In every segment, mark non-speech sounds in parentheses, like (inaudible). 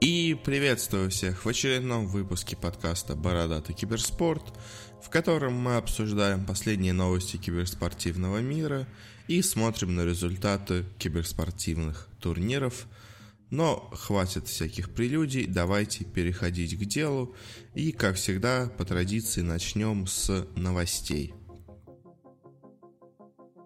И приветствую всех в очередном выпуске подкаста «Бородатый киберспорт», в котором мы обсуждаем последние новости киберспортивного мира и смотрим на результаты киберспортивных турниров. Но хватит всяких прелюдий, давайте переходить к делу и, как всегда, по традиции начнем с новостей.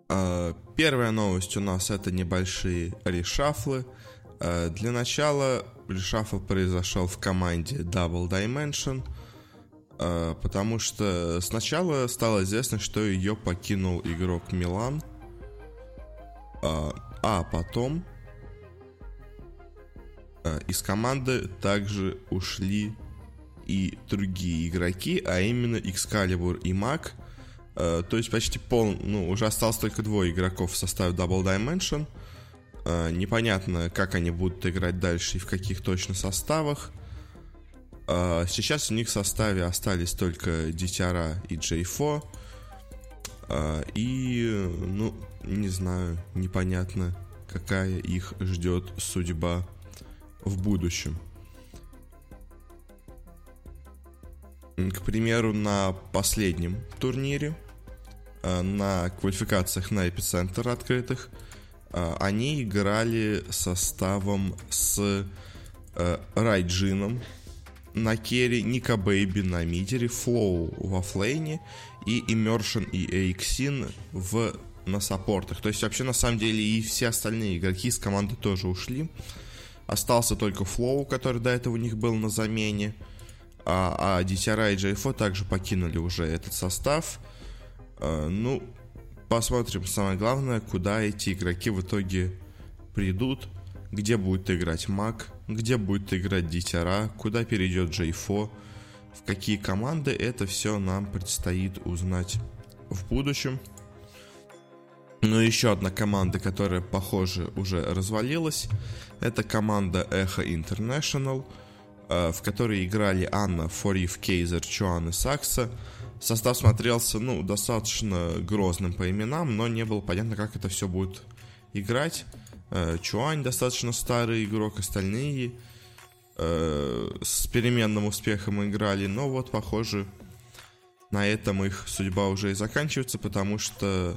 А, первая новость у нас это небольшие решафлы – для начала решафл произошел в команде Double Dimension, э, потому что сначала стало известно, что ее покинул игрок Милан, э, а потом из команды также ушли и другие игроки, а именно Excalibur и Mac. То есть почти пол, ну, уже осталось только двое игроков в составе Double Dimension – Э, непонятно, как они будут играть дальше и в каких точно составах. Э, сейчас у них в составе остались только Дитяра и Джейфо. Э, и, ну, не знаю, непонятно, какая их ждет судьба в будущем. К примеру, на последнем турнире, на квалификациях на эпицентр открытых – они играли составом с э, Райджином на керри, Ника Бэйби на мидере, Флоу в оффлейне и Immersion и Эйксин в на саппортах. То есть вообще на самом деле и все остальные игроки из команды тоже ушли. Остался только Флоу, который до этого у них был на замене. А, а Дитяра и Джейфо также покинули уже этот состав. А, ну, посмотрим, самое главное, куда эти игроки в итоге придут, где будет играть Мак, где будет играть Дитяра, куда перейдет Джейфо, в какие команды, это все нам предстоит узнать в будущем. Но еще одна команда, которая, похоже, уже развалилась, это команда Echo International, в которой играли Анна, Фориф, Кейзер, Чуан и Сакса – Состав смотрелся, ну, достаточно грозным по именам, но не было понятно, как это все будет играть. Э, Чуань достаточно старый игрок, остальные э, с переменным успехом играли, но вот, похоже, на этом их судьба уже и заканчивается, потому что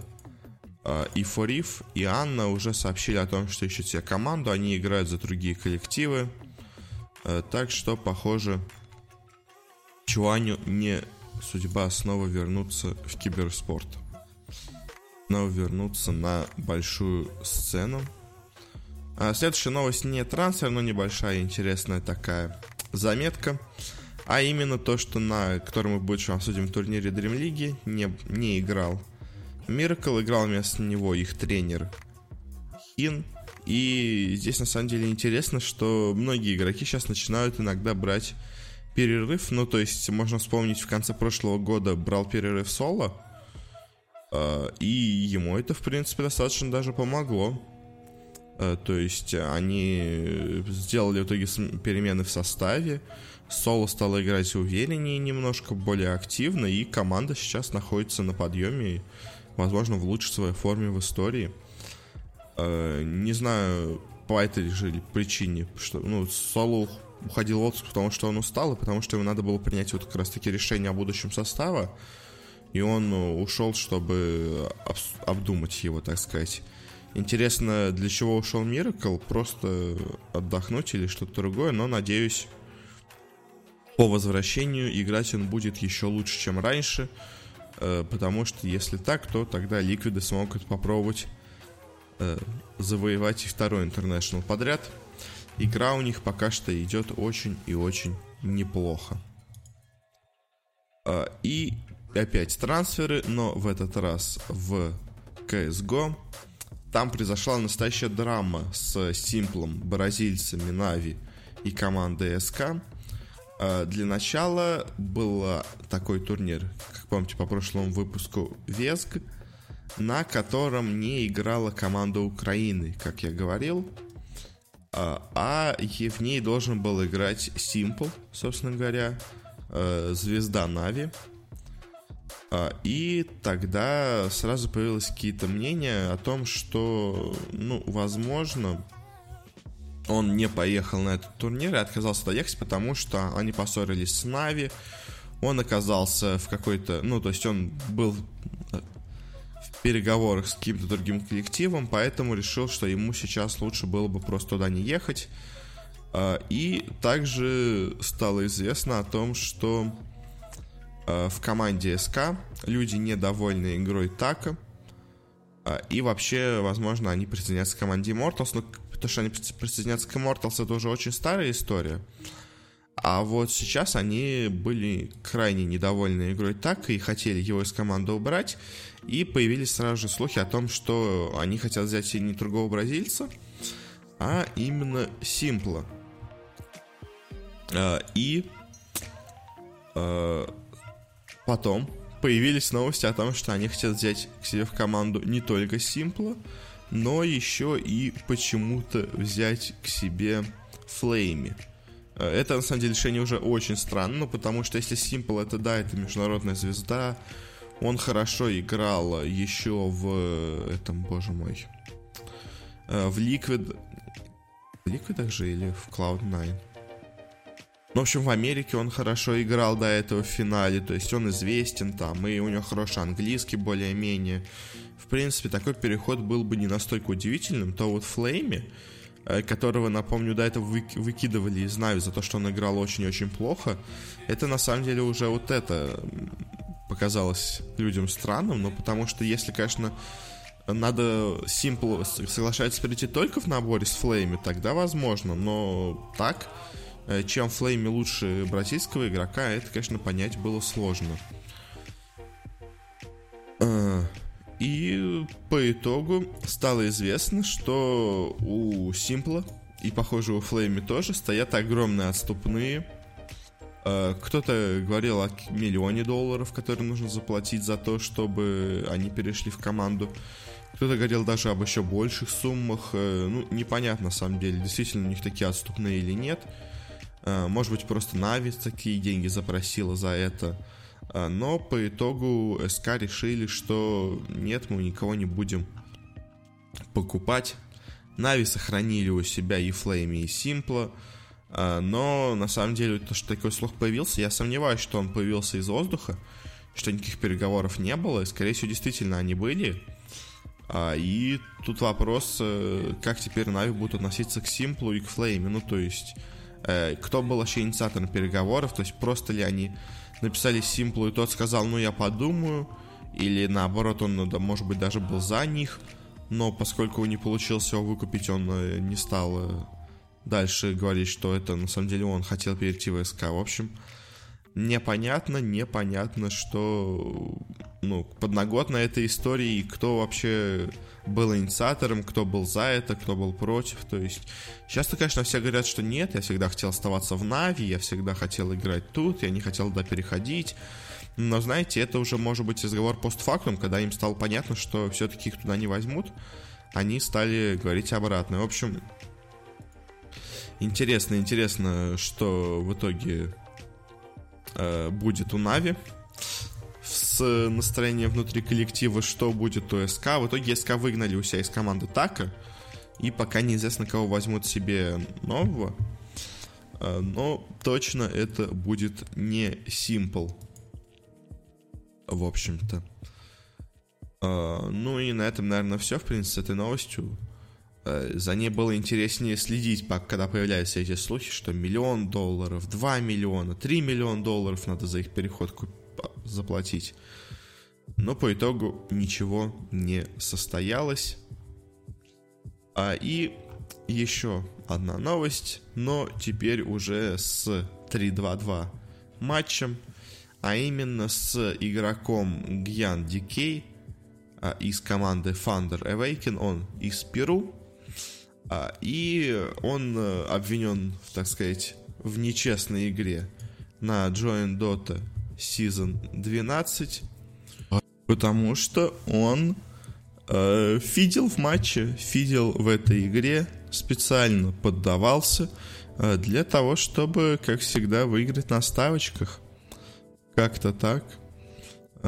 э, и Фориф, и Анна уже сообщили о том, что ищут себе команду, они играют за другие коллективы, так что, похоже, Чуаню не судьба снова вернуться в киберспорт. Снова вернуться на большую сцену. А следующая новость не трансфер, но небольшая интересная такая заметка. А именно то, что на котором мы будем обсудим турнире Dream League не, не играл Миракл, играл вместо него их тренер Хин. И здесь на самом деле интересно, что многие игроки сейчас начинают иногда брать перерыв, ну, то есть, можно вспомнить, в конце прошлого года брал перерыв соло, э, и ему это, в принципе, достаточно даже помогло. Э, то есть, они сделали в итоге перемены в составе, соло стало играть увереннее, немножко более активно, и команда сейчас находится на подъеме, возможно, в лучшей своей форме в истории. Э, не знаю, по этой же причине, что, ну, соло уходил в отпуск, потому что он устал, и потому что ему надо было принять вот как раз-таки решение о будущем состава. И он ну, ушел, чтобы обдумать его, так сказать. Интересно, для чего ушел Миракл? Просто отдохнуть или что-то другое, но надеюсь, по возвращению играть он будет еще лучше, чем раньше, э, потому что если так, то тогда Ликвиды смогут попробовать э, завоевать и второй интернешнл подряд – игра у них пока что идет очень и очень неплохо. А, и опять трансферы, но в этот раз в CSGO. Там произошла настоящая драма с Симплом, бразильцами Нави и командой СК. А, для начала был такой турнир, как помните по прошлому выпуску, Весг, на котором не играла команда Украины, как я говорил. А, а в ней должен был играть Simple, собственно говоря, э, звезда Нави. А, и тогда сразу появилось какие-то мнения о том, что, ну, возможно, он не поехал на этот турнир и отказался доехать, потому что они поссорились с Нави. Он оказался в какой-то... Ну, то есть он был переговорах с каким-то другим коллективом, поэтому решил, что ему сейчас лучше было бы просто туда не ехать. А, и также стало известно о том, что э, в команде СК люди недовольны игрой Така. А, и вообще, возможно, они присоединятся к команде Immortals, но то, что они присоединятся к Immortals, это уже очень старая история. А вот сейчас они были крайне недовольны игрой так и хотели его из команды убрать. И появились сразу же слухи о том, что они хотят взять не другого бразильца, а именно Симпла. А, и а, потом появились новости о том, что они хотят взять к себе в команду не только Симпла, но еще и почему-то взять к себе Флейми. Э, это, на самом деле, решение уже очень странно, потому что если Simple это, да, это международная звезда, он хорошо играл еще в этом, боже мой, э, в Liquid, в Liquid же или в Cloud9? Ну, в общем, в Америке он хорошо играл до этого в финале, то есть он известен там, и у него хороший английский более-менее в принципе, такой переход был бы не настолько удивительным, то вот Флейме, э, которого, напомню, до этого выкидывали из Нави за то, что он играл очень-очень плохо, это на самом деле уже вот это показалось людям странным, но потому что если, конечно, надо Simple соглашается перейти только в наборе с Флейми, тогда возможно, но так, э, чем Флейми лучше бразильского игрока, это, конечно, понять было сложно. Э, и по итогу стало известно, что у Симпла и, похоже, у Флейми тоже стоят огромные отступные. Э, кто-то говорил о миллионе долларов, которые нужно заплатить за то, чтобы они перешли в команду. Кто-то говорил даже об еще больших суммах. Э, ну, непонятно, на самом деле, действительно у них такие отступные или нет. Э, может быть, просто Нави такие деньги запросила за это. Но по итогу СК решили, что нет, мы никого не будем покупать. Нави сохранили у себя и Флейми, и Симпла. А, но на самом деле, то, что такой слух появился, я сомневаюсь, что он появился из воздуха, что никаких переговоров не было. И, скорее всего, действительно они были. А, и тут вопрос, э, как теперь Нави будут относиться к Симплу и к Флейме. Ну, то есть, э, кто был вообще инициатором переговоров, то есть просто ли они написали Симплу, и тот сказал, ну я подумаю, или наоборот, он, ну, может быть, даже был за них, но поскольку не получилось его выкупить, он э, не стал дальше говорить, что это на самом деле он хотел перейти в СК. В общем, непонятно, непонятно, что ну, подноготно этой истории, кто вообще был инициатором, кто был за это, кто был против. То есть, часто, конечно, все говорят, что нет, я всегда хотел оставаться в Нави, я всегда хотел играть тут, я не хотел туда переходить. Но, знаете, это уже может быть разговор постфактум, когда им стало понятно, что все-таки их туда не возьмут, они стали говорить обратно. В общем, интересно, интересно, что в итоге э, будет у Нави с настроением внутри коллектива, что будет у СК. В итоге СК выгнали у себя из команды Така. И пока неизвестно, кого возьмут себе нового. Э, но точно это будет не Simple. В общем-то. Э, ну и на этом, наверное, все, в принципе, с этой новостью. Э, за ней было интереснее следить, когда появляются эти слухи, что миллион долларов, 2 миллиона, 3 миллиона долларов надо за их переход заплатить. Но по итогу ничего не состоялось. А, и еще одна новость, но теперь уже с 3-2-2 матчем, а именно с игроком Гьян Дикей а, из команды Thunder Awaken, он из Перу, а, и он э, обвинен, так сказать, в нечестной игре на Join Dota Season 12, потому что он э, фидел в матче, фидел в этой игре, специально поддавался э, для того, чтобы, как всегда, выиграть на ставочках. Как-то так.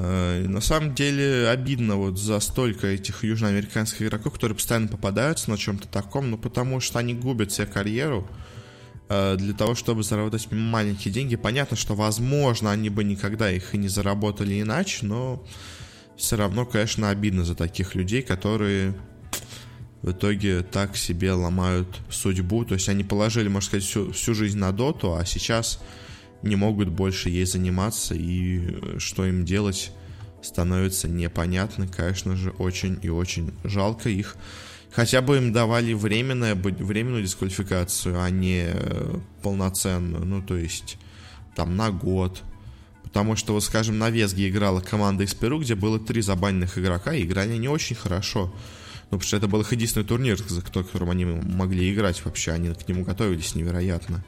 Э, на самом деле обидно вот за столько этих южноамериканских игроков, которые постоянно попадаются на чем-то таком, ну потому что они губят себе карьеру э, для того, чтобы заработать маленькие деньги. Понятно, что возможно они бы никогда их и не заработали иначе, но все равно, конечно, обидно за таких людей, которые в итоге так себе ломают судьбу. То есть они положили, можно сказать, всю, всю жизнь на доту, а сейчас не могут больше ей заниматься, и что им делать становится непонятно. Конечно же, очень и очень жалко их. Хотя бы им давали временное, временную дисквалификацию, а не э, полноценную. Ну, то есть, там, на год. Потому что, вот, скажем, на Весге играла команда из Перу, где было три забаненных игрока, и играли они очень хорошо. Ну, потому что это был их единственный турнир, за которым они могли играть вообще. Они к нему готовились невероятно.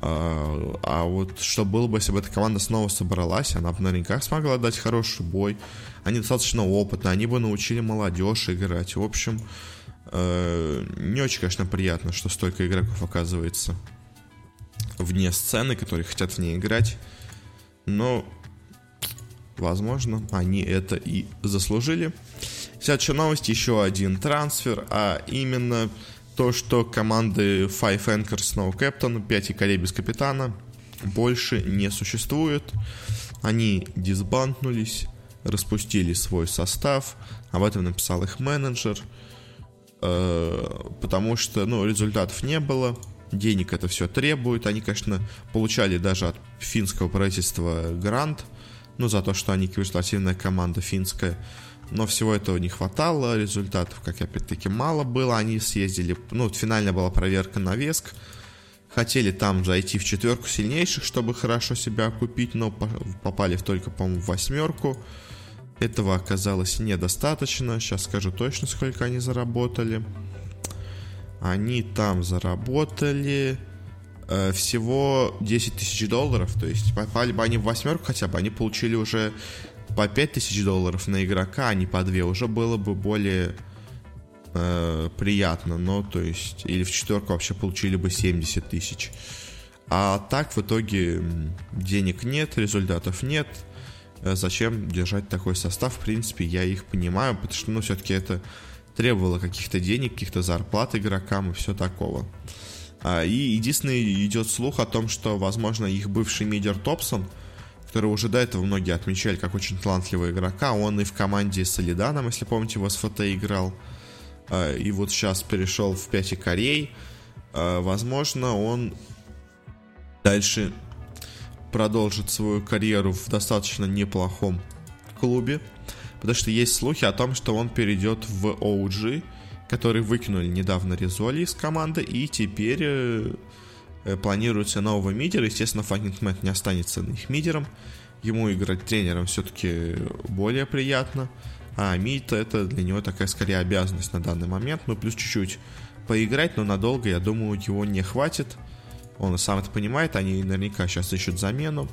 А вот что было бы, если бы эта команда снова собралась, она бы наверняка смогла дать хороший бой. Они достаточно опытны, они бы научили молодежь играть. В общем, э, не очень, конечно, приятно, что столько игроков оказывается вне сцены, которые хотят в ней играть. Но, возможно, они это и заслужили. Следующая новость, еще один трансфер, а именно то, что команды Five Anchors No Captain, 5 якорей без капитана, больше не существует. Они дисбанднулись, распустили свой состав, об этом написал их менеджер, э, потому что, ну, результатов не было, денег это все требует. Они, конечно, получали даже от финского правительства грант, ну, за то, что они киберспортивная команда финская, но всего этого не хватало, результатов, как опять-таки, мало было, они съездили, ну, финальная была проверка на Веск, хотели там зайти в четверку сильнейших, чтобы хорошо себя окупить, но попали только, по-моему, в восьмерку, этого оказалось недостаточно, сейчас скажу точно, сколько они заработали, они там заработали э, всего 10 тысяч долларов, то есть попали бы они в восьмерку хотя бы, они получили уже по 5000 долларов на игрока, а не по 2, уже было бы более э, приятно, но то есть, или в четверку вообще получили бы 70 тысяч. А так в итоге денег нет, результатов нет. Э, зачем держать такой состав? В принципе, я их понимаю, потому что, ну, все-таки это требовало каких-то денег, каких-то зарплат игрокам и все такого. А, и единственный идет слух о том, что, возможно, их бывший мидер Топсон – которого уже до этого многие отмечали как очень талантливого игрока. Он и в команде с Солиданом, если помните, в СФТ играл. А, и вот сейчас перешел в 5 Корей. А, возможно, он дальше продолжит свою карьеру в достаточно неплохом клубе. Потому что есть слухи о том, что он перейдет в OG, который выкинули недавно Резоли из команды, и теперь э, планируется нового мидера. Естественно, Мэтт не останется их мидером. Ему играть тренером все-таки более приятно. А мид это для него такая скорее обязанность на данный момент. Ну, плюс чуть-чуть поиграть, но надолго, я думаю, его не хватит. Он сам это понимает, они наверняка сейчас ищут замену.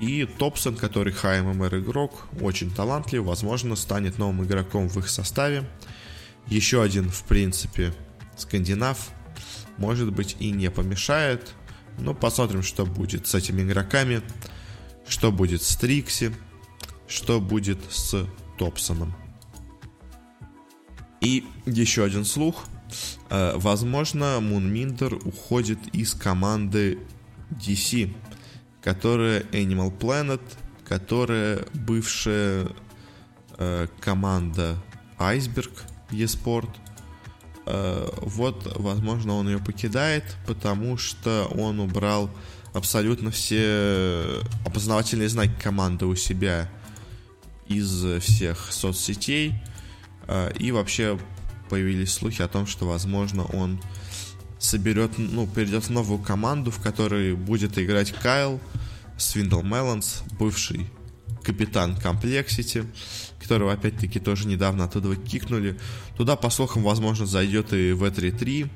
И Топсон, который ХММР игрок, очень талантлив, возможно, станет новым игроком в их составе. Еще один, в принципе, скандинав, может быть и не помешает. Но посмотрим, что будет с этими игроками, что будет с Трикси, что будет с Топсоном. И еще один слух. Э, возможно, Мунминдер уходит из команды DC, которая Animal Planet, которая бывшая э, команда Iceberg eSport, вот, возможно, он ее покидает, потому что он убрал абсолютно все опознавательные знаки команды у себя из всех соцсетей. Э, и вообще появились слухи о том, что, возможно, он соберет, ну, перейдет в новую команду, в которой будет играть Кайл Свиндлмелонс, бывший капитан Комплексити, которого опять-таки тоже недавно оттуда кикнули. Туда, по слухам, возможно, зайдет и V3-3,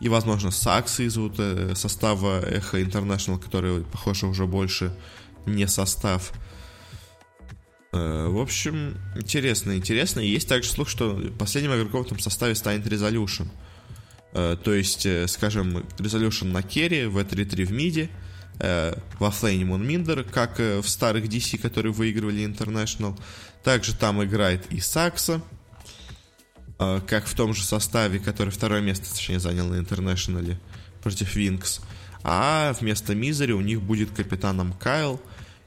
и, возможно, Саксы из вот, э, состава Эхо International, который, похоже, уже больше не состав. Э, в общем, интересно, интересно. Есть также слух, что последним игроком в этом составе станет Resolution. Э, то есть, скажем, Resolution на carry, w33 в миде, э, в offlane Moonmeander, как э, в старых DC, которые выигрывали International. Также там играет и Saksa, э, как в том же составе, который второе место, точнее, занял на International'е против Винкс. А вместо Мизери у них будет капитаном Кайл.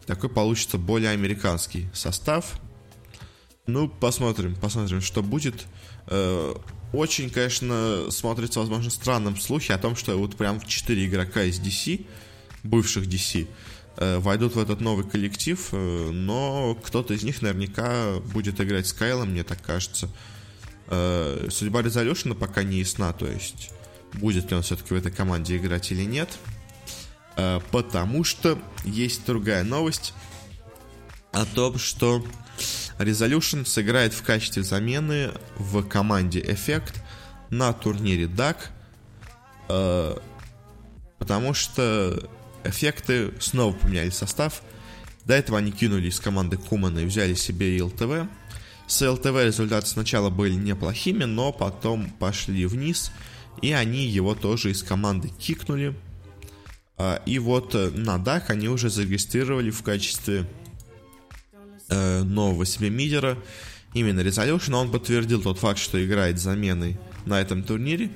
Такой получится более американский состав. Ну, посмотрим, посмотрим, что будет. Э, очень, конечно, смотрится, возможно, странным слухи о том, что вот прям 4 игрока из DC, бывших DC, э, войдут в этот новый коллектив, э, но кто-то из них наверняка будет играть с Кайлом, мне так кажется. Судьба Резолюшена пока не ясна, то есть будет ли он все-таки в этой команде играть или нет. Потому что есть другая новость о том, что Resolution сыграет в качестве замены в команде Effect на турнире DAC, э, потому что эффекты снова поменяли состав. До этого они кинули из команды Кумана и взяли себе ЛТВ. С ЛТВ результаты сначала были неплохими, но потом пошли вниз, и они его тоже из команды кикнули. Э, и вот на DAC они уже зарегистрировали в качестве э, нового себе мидера, именно Resolution, он подтвердил тот факт, что играет заменой на этом турнире.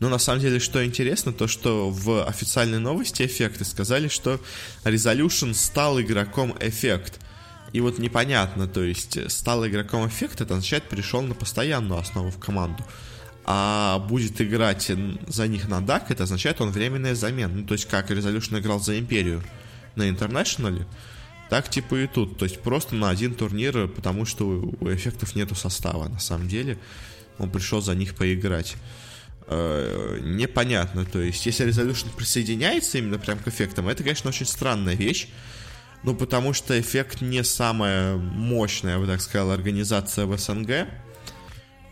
Но на самом деле, что интересно, то что в официальной новости эффекты сказали, что Resolution стал игроком эффект. И вот непонятно, то есть стал игроком эффект, это означает пришел на постоянную основу в команду. А будет играть за них на DAC, это означает он временная замена. Ну, то есть как Resolution играл за Империю на Интернешнале, так типа и тут. То есть просто на один турнир, потому что у эффектов нету состава на самом деле. Он пришел за них поиграть. Э, непонятно. То есть, если Resolution присоединяется именно прям к эффектам, это, конечно, очень странная вещь. Ну, потому что эффект не самая мощная, я бы так сказал, организация в СНГ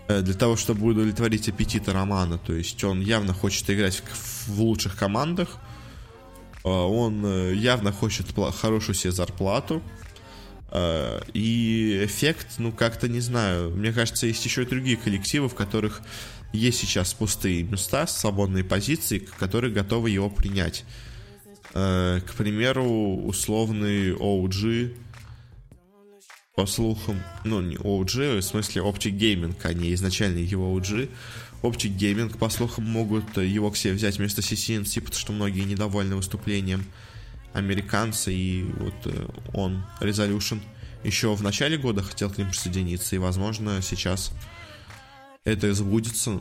э, для того, чтобы удовлетворить аппетиты Романа. То есть он явно хочет играть в лучших командах. А, он э, явно хочет хорошую себе зарплату. И эффект, ну, как-то не знаю. Мне кажется, есть еще и другие коллективы, в которых есть сейчас пустые места, свободные позиции, которые готовы его принять. А, к примеру, условный OG, по слухам, ну, не OG, в смысле Optic Gaming, а не изначально его OG, Optic Gaming, по слухам, могут его к себе взять вместо CCNC, потому что многие недовольны выступлением американца, и вот э, он, Resolution, еще в начале года хотел к ним присоединиться, и, возможно, сейчас это сбудется.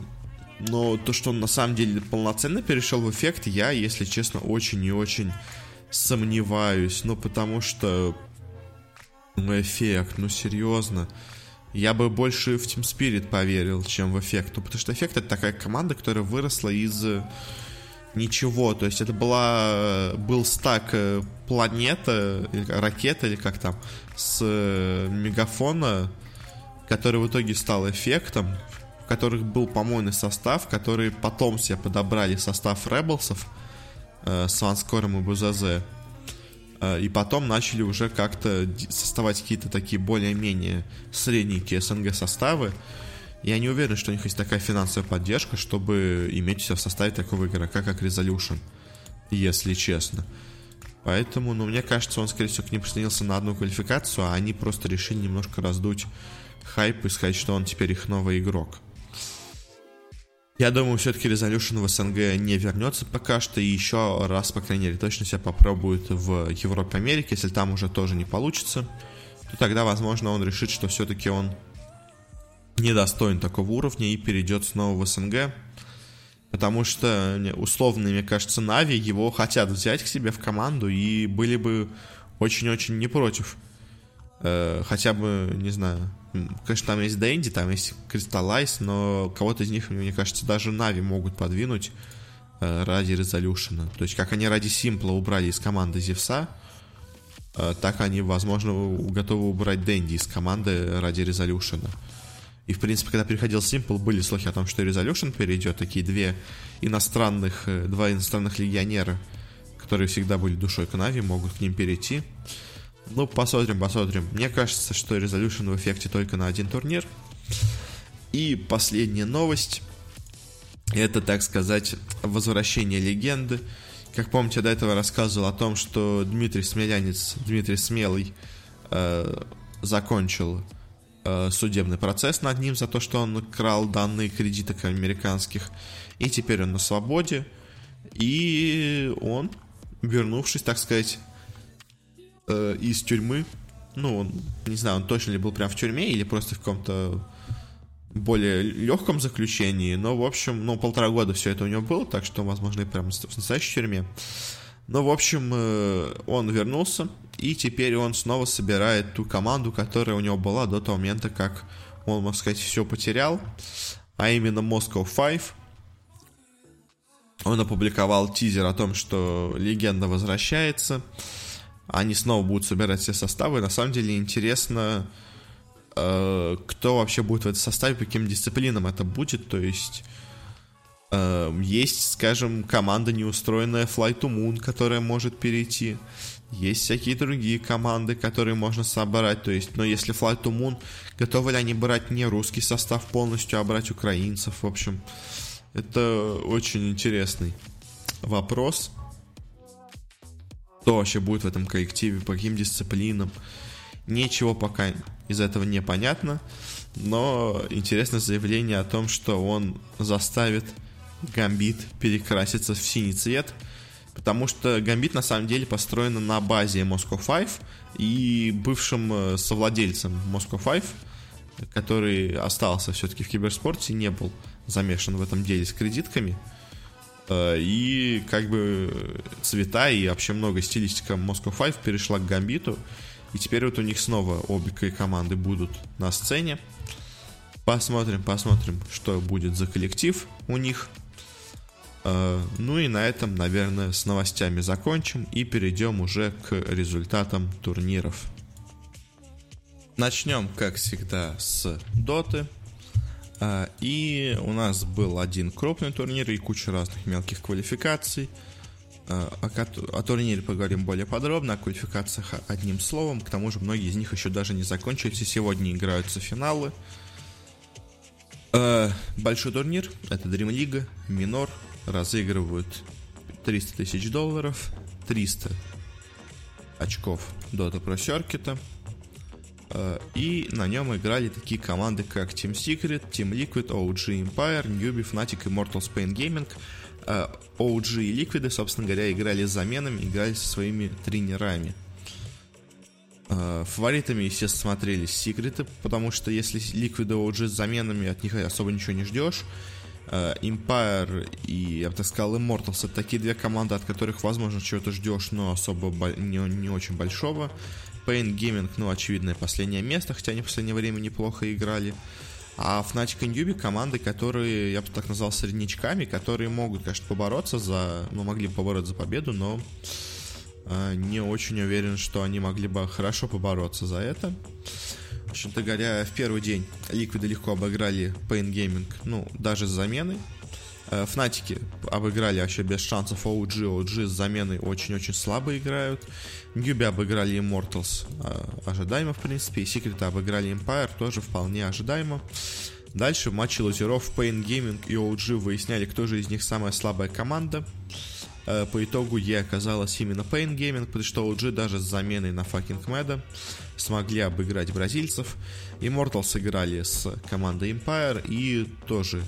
Но то, что он на самом деле полноценно перешел в эффект, я, если честно, очень и очень сомневаюсь. Ну, потому что... Ну, эффект, ну, серьезно я бы больше в Team Spirit поверил, чем в Эффект. Ну, потому что Эффект это такая команда, которая выросла из э, ничего. То есть это была, э, был стак э, планета, ракета или как там, с мегафона, который в итоге стал эффектом, в которых был помойный состав, который потом себе подобрали состав Ребелсов э, с Ванскором и Бузазе. Э, и потом начали уже как-то составать какие-то такие более-менее средненькие СНГ составы. Я не уверен, что у них есть такая финансовая поддержка, чтобы иметь себя в составе такого игрока, как Resolution, если честно. Поэтому, ну, мне кажется, он, скорее всего, к ним присоединился на одну квалификацию, а они просто решили немножко раздуть хайп и сказать, что он теперь их новый игрок. Я думаю, все-таки Resolution в СНГ не вернется пока что, и еще раз, по крайней мере, точно себя попробует в Европе, Америке. Если там уже тоже не получится, то тогда, возможно, он решит, что все-таки он недостоин такого уровня и перейдет снова в СНГ. Потому что, условно, мне кажется, Нави его хотят взять к себе в команду и были бы очень-очень не против. Э, хотя бы, не знаю, Конечно, там есть Дэнди, там есть Кристаллайз, но кого-то из них, мне кажется, даже Нави могут подвинуть э, ради Резолюшена. То есть, как они ради Симпла убрали из команды Зевса, э, так они, возможно, готовы убрать Дэнди из команды ради Резолюшена. И, в принципе, когда приходил Симпл, были слухи о том, что Резолюшн перейдет. Такие две иностранных, э, два иностранных легионера, которые всегда были душой к Нави, могут к ним перейти. Ну, посмотрим, посмотрим. Мне кажется, что Resolution в эффекте только на один турнир. И последняя новость. Это, так сказать, возвращение легенды, как помните, я до этого рассказывал о том, что Дмитрий Смелянец, Дмитрий Смелый, э, закончил э, судебный процесс над ним за то, что он крал данные кредиток американских. И теперь он на свободе. И он, вернувшись, так сказать, э, из тюрьмы, ну, он, не знаю, он точно ли был прям в тюрьме или просто в каком-то более легком заключении, но, в общем, ну, полтора года все это у него было, так что, возможно, и прям в настоящей тюрьме. Но, в общем, э, он вернулся, и теперь он снова собирает ту команду, которая у него была до того момента, как он, можно сказать, все потерял, а именно Moscow Five. Он опубликовал тизер о том, что легенда возвращается. Они снова будут собирать все составы. На самом деле интересно, э, кто вообще будет в этом составе, по каким дисциплинам это будет. То есть э, есть, скажем, команда неустроенная Fly to Moon, которая может перейти. Есть всякие другие команды, которые можно собрать. То есть, но если Fly to Moon, готовы ли они брать не русский состав полностью, а брать украинцев? В общем, это очень интересный вопрос. Кто вообще будет в этом коллективе, по каким дисциплинам? Ничего пока из этого не понятно. Но интересное заявление о том, что он заставит Гамбит перекраситься в синий цвет – Потому что Гамбит на самом деле построена на базе Moscow Five и бывшим э, совладельцем Moscow Five, который остался все-таки в киберспорте, не был замешан в этом деле с кредитками. Э, и как бы цвета и вообще много стилистика Moscow Five перешла к Гамбиту. И теперь вот у них снова обе команды будут на сцене. Посмотрим, посмотрим, что будет за коллектив у них. Э, ну и на этом, наверное, с новостями закончим и перейдем уже к результатам турниров. Начнем, как всегда, с Доты. Э, и у нас был один крупный турнир и куча разных мелких квалификаций. Э, о, турнире поговорим более подробно, о квалификациях одним словом. К тому же многие из них еще даже не закончились, и сегодня играются финалы. Большой турнир, это Dream League, Минор, разыгрывают 300 тысяч долларов, 300 очков Dota Pro Circuit. Э, и на нем играли такие команды, как Team Secret, Team Liquid, OG Empire, Newbie, Fnatic и Mortal Spain Gaming. Э, OG и Liquid, собственно говоря, играли с заменами, играли со своими тренерами. Э, фаворитами, естественно, смотрелись секреты, потому что если Liquid и OG с заменами, от них особо ничего не ждешь. Empire и, я бы так сказал, Immortals это такие две команды, от которых, возможно, чего-то ждешь, но особо не, не очень большого. Pain Gaming, ну, очевидное последнее место, хотя они в последнее время неплохо играли. А Fnatic и Newbie команды, которые, я бы так назвал, среднячками, которые могут, конечно, побороться за... Ну, могли бы побороться за победу, но э, не очень уверен, что они могли бы хорошо побороться за это. В общем-то говоря, в первый день Ликвиды легко обыграли Pain Gaming, ну, даже с заменой. Э, Фнатики обыграли вообще без шансов OG. OG с заменой очень-очень слабо играют. Ньюби обыграли Immortals э, ожидаемо, в принципе. И Секреты обыграли Empire тоже вполне ожидаемо. Дальше в матче лузеров Pain Gaming и OG выясняли, кто же из них самая слабая команда. Э, по итогу Е оказалась именно Pain Gaming, потому что OG даже с заменой на fucking Мэда смогли обыграть бразильцев. Immortals сыграли с командой Empire и тоже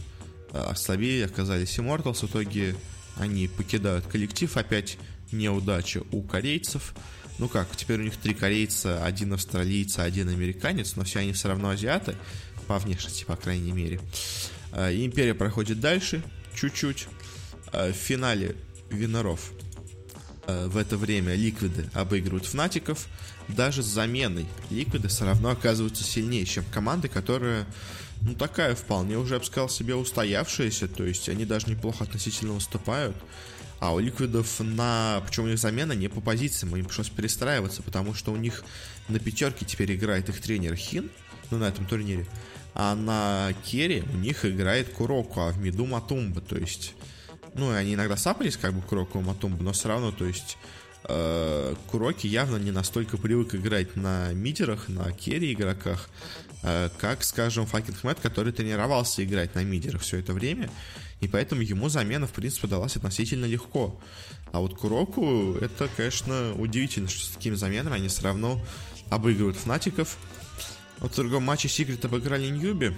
слабее оказались Immortals. В итоге они покидают коллектив. Опять неудача у корейцев. Ну как, теперь у них три корейца, один австралиец, один американец, но все они все равно азиаты, по внешности, по крайней мере. Э, Империя проходит дальше, чуть-чуть. В финале винеров. Э, в это время ликвиды обыгрывают фнатиков. Даже с заменой ликвиды все равно оказываются сильнее, чем команды, которая, ну, такая вполне уже, я бы сказал, себе устоявшаяся. То есть они даже неплохо относительно выступают. А у ликвидов на... Причем у них замена не по позициям, им пришлось перестраиваться, потому что у них на пятерке теперь играет их тренер Хин, ну, на этом турнире. А на керри у них играет Куроку, а в миду Матумба. То есть ну, они иногда сапались как бы к Року Матумбу, но все равно, то есть э, Куроки явно не настолько привык играть на мидерах, на керри игроках, э, как, скажем, Факинг Мэтт, который тренировался играть на мидерах все это время, и поэтому ему замена, в принципе, далась относительно легко. А вот Куроку, это, конечно, удивительно, что с такими заменами они все равно обыгрывают Фнатиков. Вот в другом матче Секрет обыграли Ньюби.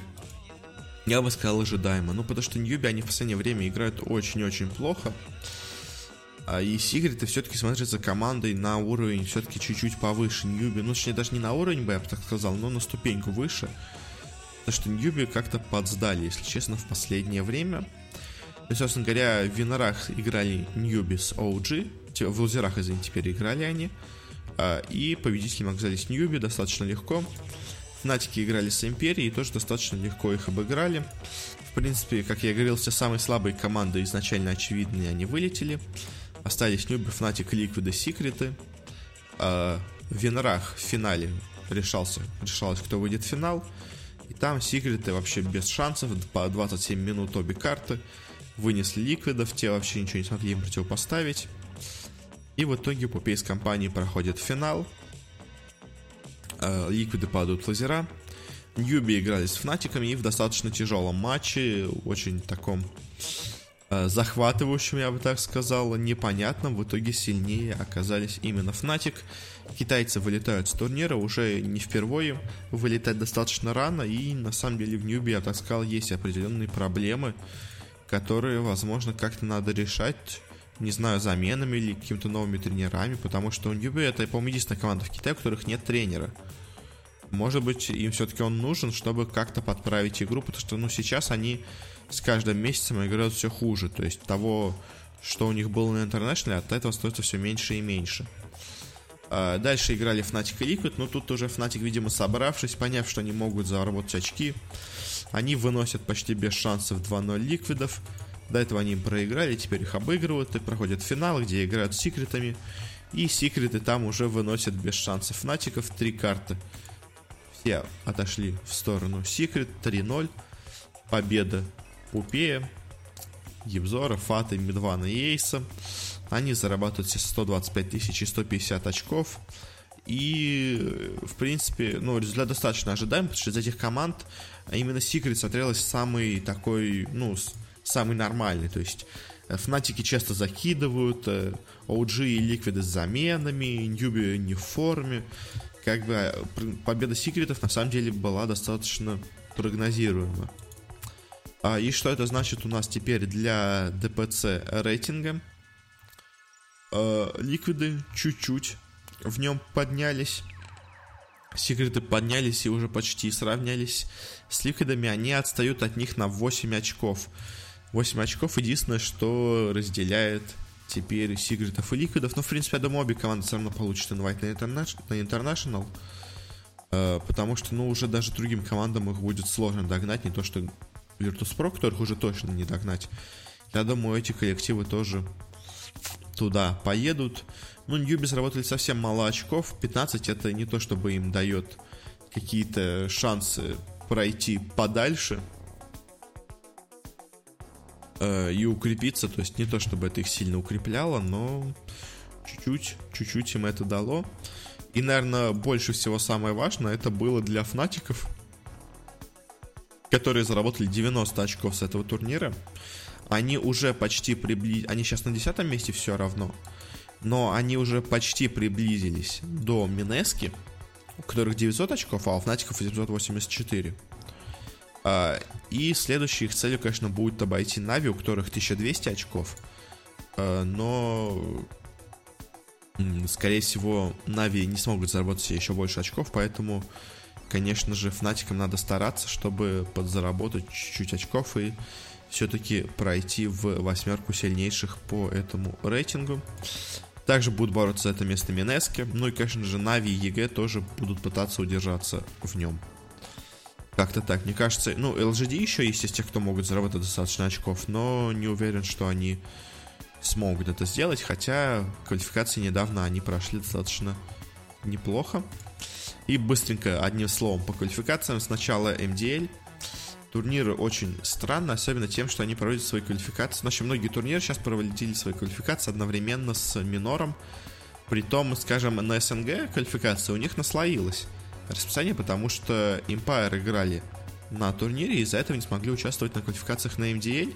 Я бы сказал ожидаемо. Ну, потому что Ньюби, они в последнее время играют очень-очень плохо. И Секреты все-таки смотрятся командой на уровень все-таки чуть-чуть повыше Ньюби. Ну, точнее, даже не на уровень бы, я бы так сказал, но на ступеньку выше. Потому что Ньюби как-то подсдали, если честно, в последнее время. И, собственно говоря, в Винорах играли Ньюби с OG. В лузерах, извините, теперь играли они. А, и победителями оказались Ньюби достаточно легко. Фнатики играли с Империей и тоже достаточно легко их обыграли. В принципе, как я говорил, все самые слабые команды изначально очевидные, они вылетели. Остались Ньюби, Фнатик, Ликвиды, Секреты. А в винерах в финале решался, решалось, кто выйдет в финал. И там Секреты вообще без шансов, по 27 минут обе карты. Вынесли Ликвидов, те вообще ничего не смогли им противопоставить. И в итоге Puppey с компанией проходит финал. Э, ликвиды падают в лузера. Ньюби играли с Фнатиками и в достаточно тяжелом матче, очень таком э, захватывающем, я бы так сказал, непонятном. В итоге сильнее оказались именно Фнатик. Китайцы вылетают с турнира уже не впервые, вылетать достаточно рано, и на самом деле в Ньюби, я так сказал, есть определенные проблемы, которые, возможно, как-то надо решать не знаю, заменами или какими-то новыми тренерами, потому что у Ньюби это, по-моему, единственная команда в Китае, у которых нет тренера. Может быть, им все-таки он нужен, чтобы как-то подправить игру, потому что, ну, сейчас они с каждым месяцем играют все хуже. То есть того, что у них было на International, от этого становится все меньше и меньше. А дальше играли Fnatic и Liquid, но тут уже Fnatic, видимо, собравшись, поняв, что они могут заработать очки, они выносят почти без шансов 2-0 Ликвидов. До этого они им проиграли, теперь их обыгрывают и проходят финал, где играют с секретами. И секреты там уже выносят без шансов Фнатиков три карты. Все отошли в сторону Секрет 3-0. Победа Пупея, Ебзора, Фаты, Медвана и Эйса. Они зарабатывают все 125 тысяч и 150 очков. И, в принципе, ну, результат достаточно ожидаем, потому что из этих команд именно Секрет смотрелась самый такой, ну, самый нормальный. То есть э, Фнатики часто закидывают, OG э, и Ликвиды с заменами, Ньюби не в форме. Как бы э, победа секретов на самом деле была достаточно прогнозируема. А, и что это значит у нас теперь для ДПЦ рейтинга? Ликвиды чуть-чуть в нем поднялись. Секреты поднялись и уже почти сравнялись с ликвидами. Они отстают от них на 8 очков. 8 очков. Единственное, что разделяет теперь Сигритов и Ликвидов. Но, в принципе, я думаю, обе команды все равно получат инвайт на International. Э, потому что, ну, уже даже другим командам их будет сложно догнать. Не то, что Virtus.pro, которых уже точно не догнать. Я думаю, эти коллективы тоже туда поедут. Ну, Ньюби заработали совсем мало очков. 15 это не то, чтобы им дает какие-то шансы пройти подальше э, и укрепиться. То есть не то, чтобы это их сильно укрепляло, но чуть-чуть, чуть-чуть им это дало. И, наверное, больше всего самое важное это было для фнатиков, которые заработали 90 очков с этого турнира. Они уже почти приблизились... Они сейчас на 10 месте все равно. Но они уже почти приблизились до Минески, у которых 900 очков, а у Фнатиков 784. А, и следующей их целью, конечно, будет обойти Нави, у которых 1200 очков. А, но, скорее всего, Нави не смогут заработать еще больше очков, поэтому, конечно же, Фнатикам надо стараться, чтобы подзаработать чуть-чуть очков и все-таки пройти в восьмерку сильнейших по этому рейтингу. Также будут бороться за это место Минески. Ну и, конечно же, Нави и EG тоже будут пытаться удержаться в нем. Как-то так, мне кажется, ну, LGD еще есть из тех, кто могут заработать достаточно очков, но не уверен, что они смогут это сделать, хотя квалификации недавно они прошли достаточно неплохо. И быстренько, одним словом, по квалификациям сначала MDL. Турниры очень странно, особенно тем, что они проводят свои квалификации. Значит, многие турниры сейчас проводили свои квалификации одновременно с минором. Притом, скажем, на СНГ квалификация у них наслоилась расписание, потому что Empire играли на турнире, и из-за этого не смогли участвовать на квалификациях на MDL,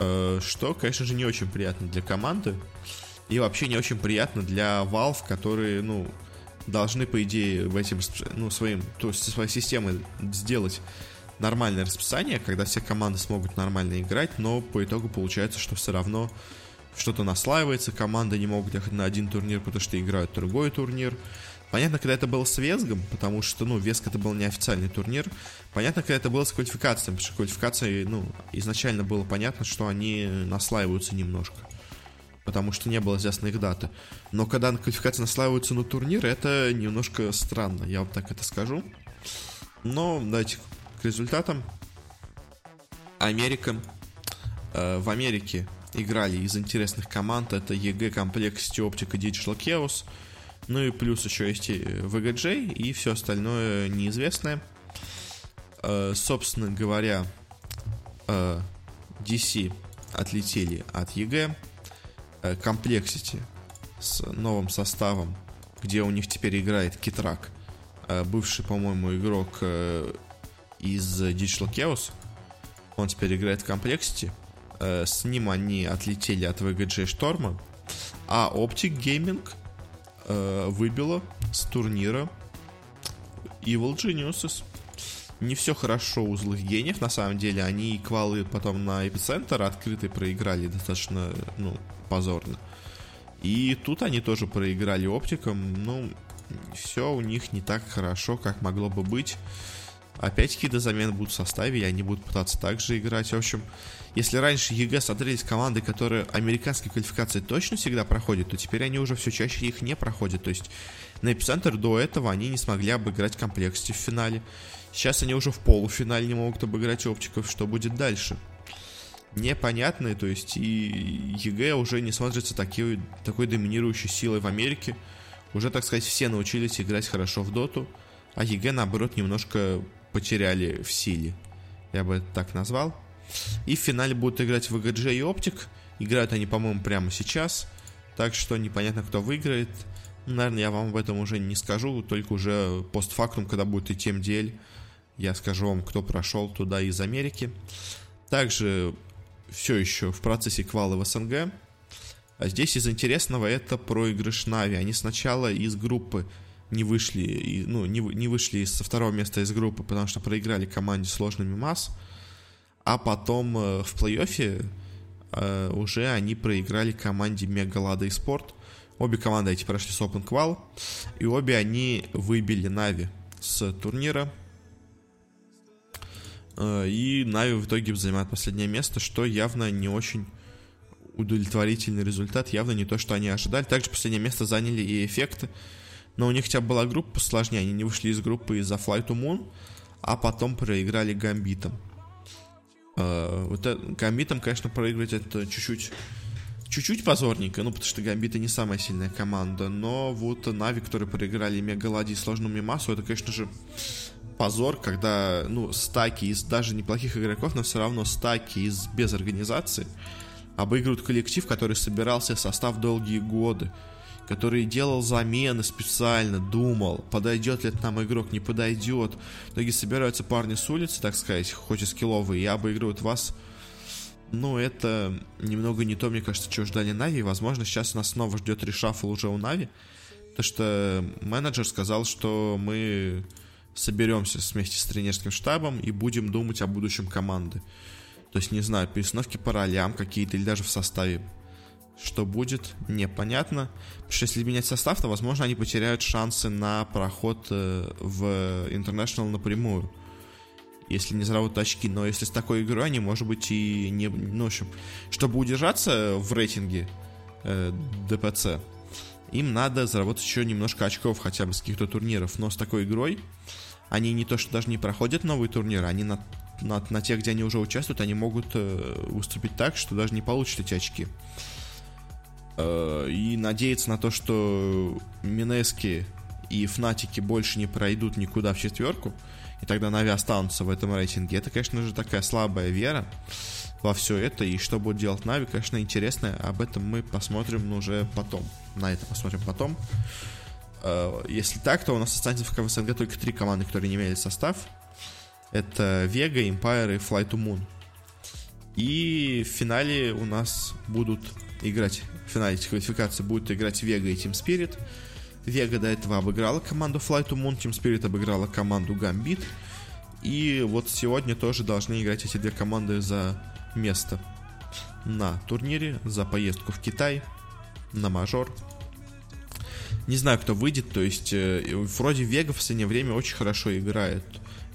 э, что, конечно же, не очень приятно для команды, и вообще не очень приятно для Valve, которые, ну, должны, по идее, в этим, ну, своим, то есть своей системой сделать нормальное расписание, когда все команды смогут нормально играть, но по итогу получается, что все равно что-то наслаивается, команды не могут ехать на один турнир, потому что играют другой турнир. Понятно, когда это было с Весгом, потому что, ну, Веск это был неофициальный турнир. Понятно, когда это было с квалификацией, потому что квалификация, ну, изначально было понятно, что они наслаиваются немножко. Потому что не было известно их даты. Но когда квалификация наслаиваются на турнир, это немножко странно, я вот так это скажу. Но давайте к результатам. Америка. Э, в Америке играли из интересных команд. Это EG, Complexity, Optic, Digital Chaos. Ну и плюс еще есть VGJ и все остальное неизвестное. Э, собственно говоря, э, DC отлетели от EG. Э, Complexity с новым составом, где у них теперь играет Kitrak, э, бывший, по-моему, игрок э, из Digital Chaos. Он теперь играет в Complexity. Э, с ним они отлетели от VGJ Storm'а. А Optic Gaming – э, выбило с турнира Evil Geniuses. Не все хорошо у злых гениев, на самом деле. Они квалы потом на эпицентр открытый проиграли достаточно, ну, позорно. И тут они тоже проиграли оптикам. Ну, все у них не так хорошо, как могло бы быть. Опять какие-то замены будут в составе, и они будут пытаться также играть. В общем, если раньше EG смотрелись команды, которые американские квалификации точно всегда проходят, то теперь они уже все чаще их не проходят. То есть на эпицентр до этого они не смогли обыграть Complexity в финале. Сейчас они уже в полуфинале не могут обыграть оптиков. Что будет дальше? Непонятно, то есть и EG уже не смотрится такой, такой доминирующей силой в Америке. Уже, так сказать, все научились играть хорошо в доту, а EG, наоборот, немножко потеряли в силе. Я бы это так назвал. И в финале будут играть VGJ и Optic. Играют они, по-моему, прямо сейчас. Так что непонятно, кто выиграет. Наверное, я вам об этом уже не скажу, только уже постфактум, когда будет идти МДЛ, я скажу вам, кто прошел туда из Америки. Также все еще в процессе квала в СНГ. А здесь из интересного это проигрыш Нави. Они сначала из группы не вышли, ну, не, не вышли со второго места из группы, потому что проиграли команде сложными масс. А потом э, в плей-оффе э, уже они проиграли команде Мегалада и Спорт. Обе команды эти прошли с Open Qual. И обе они выбили Нави с турнира. Э, и Нави в итоге занимает последнее место, что явно не очень удовлетворительный результат, явно не то, что они ожидали. Также последнее место заняли и эффекты. Но у них хотя бы была группа сложнее, они не вышли из группы из-за Flight to Moon, а потом проиграли Гамбитом. Uh, вот это, Гамбитом, конечно, проигрывать это чуть-чуть чуть-чуть позорненько, ну, потому что Гамбиты не самая сильная команда, но вот Нави, которые проиграли Мегалади и сложному Мимасу, это, конечно же, позор, когда, ну, стаки из даже неплохих игроков, но все равно стаки из без организации обыгрывают коллектив, который собирался состав долгие годы который делал замены специально, думал, подойдет ли это нам игрок, не подойдет. В итоге собираются парни с улицы, так сказать, хоть и скилловые, и обыгрывают вас. Ну, это немного не то, мне кажется, чего ждали Нави. Возможно, сейчас нас снова ждет решафл уже у Нави. Потому что менеджер сказал, что мы соберемся вместе с тренерским штабом и будем думать о будущем команды. То есть, не знаю, перестановки по ролям какие-то или даже в составе что будет, непонятно. Потому что если менять состав, то, возможно, они потеряют шансы на проход э, в International напрямую. Если не заработают очки. Но если с такой игрой они, может быть, и не... Ну, в общем, чтобы удержаться в рейтинге э, ДПЦ, им надо заработать еще немножко очков хотя бы с каких-то турниров. Но с такой игрой они не то, что даже не проходят новые турниры, они на, на, на тех, где они уже участвуют, они могут э, выступить так, что даже не получат эти очки. Э, и надеяться на то, что Минески и Фнатики больше не пройдут никуда в четверку, и тогда Нави останутся в этом рейтинге, это, конечно же, такая слабая вера. во все это и что будет делать Нави, конечно, интересно. Об этом мы посмотрим уже потом. На это посмотрим потом. Э, если так, то у нас останется в КВСНГ только три команды, которые не имели состав. Это Vega, Empire и Fly to Moon. И в финале у нас будут играть, в финале этих квалификаций будут играть Vega и Team Spirit. Vega до этого обыграла команду Fly to Moon, Team Spirit обыграла команду Gambit. И вот сегодня тоже должны играть эти две команды за место на турнире, за поездку в Китай, на мажор. Не знаю, кто выйдет, то есть э, вроде Вега в последнее время очень хорошо играет.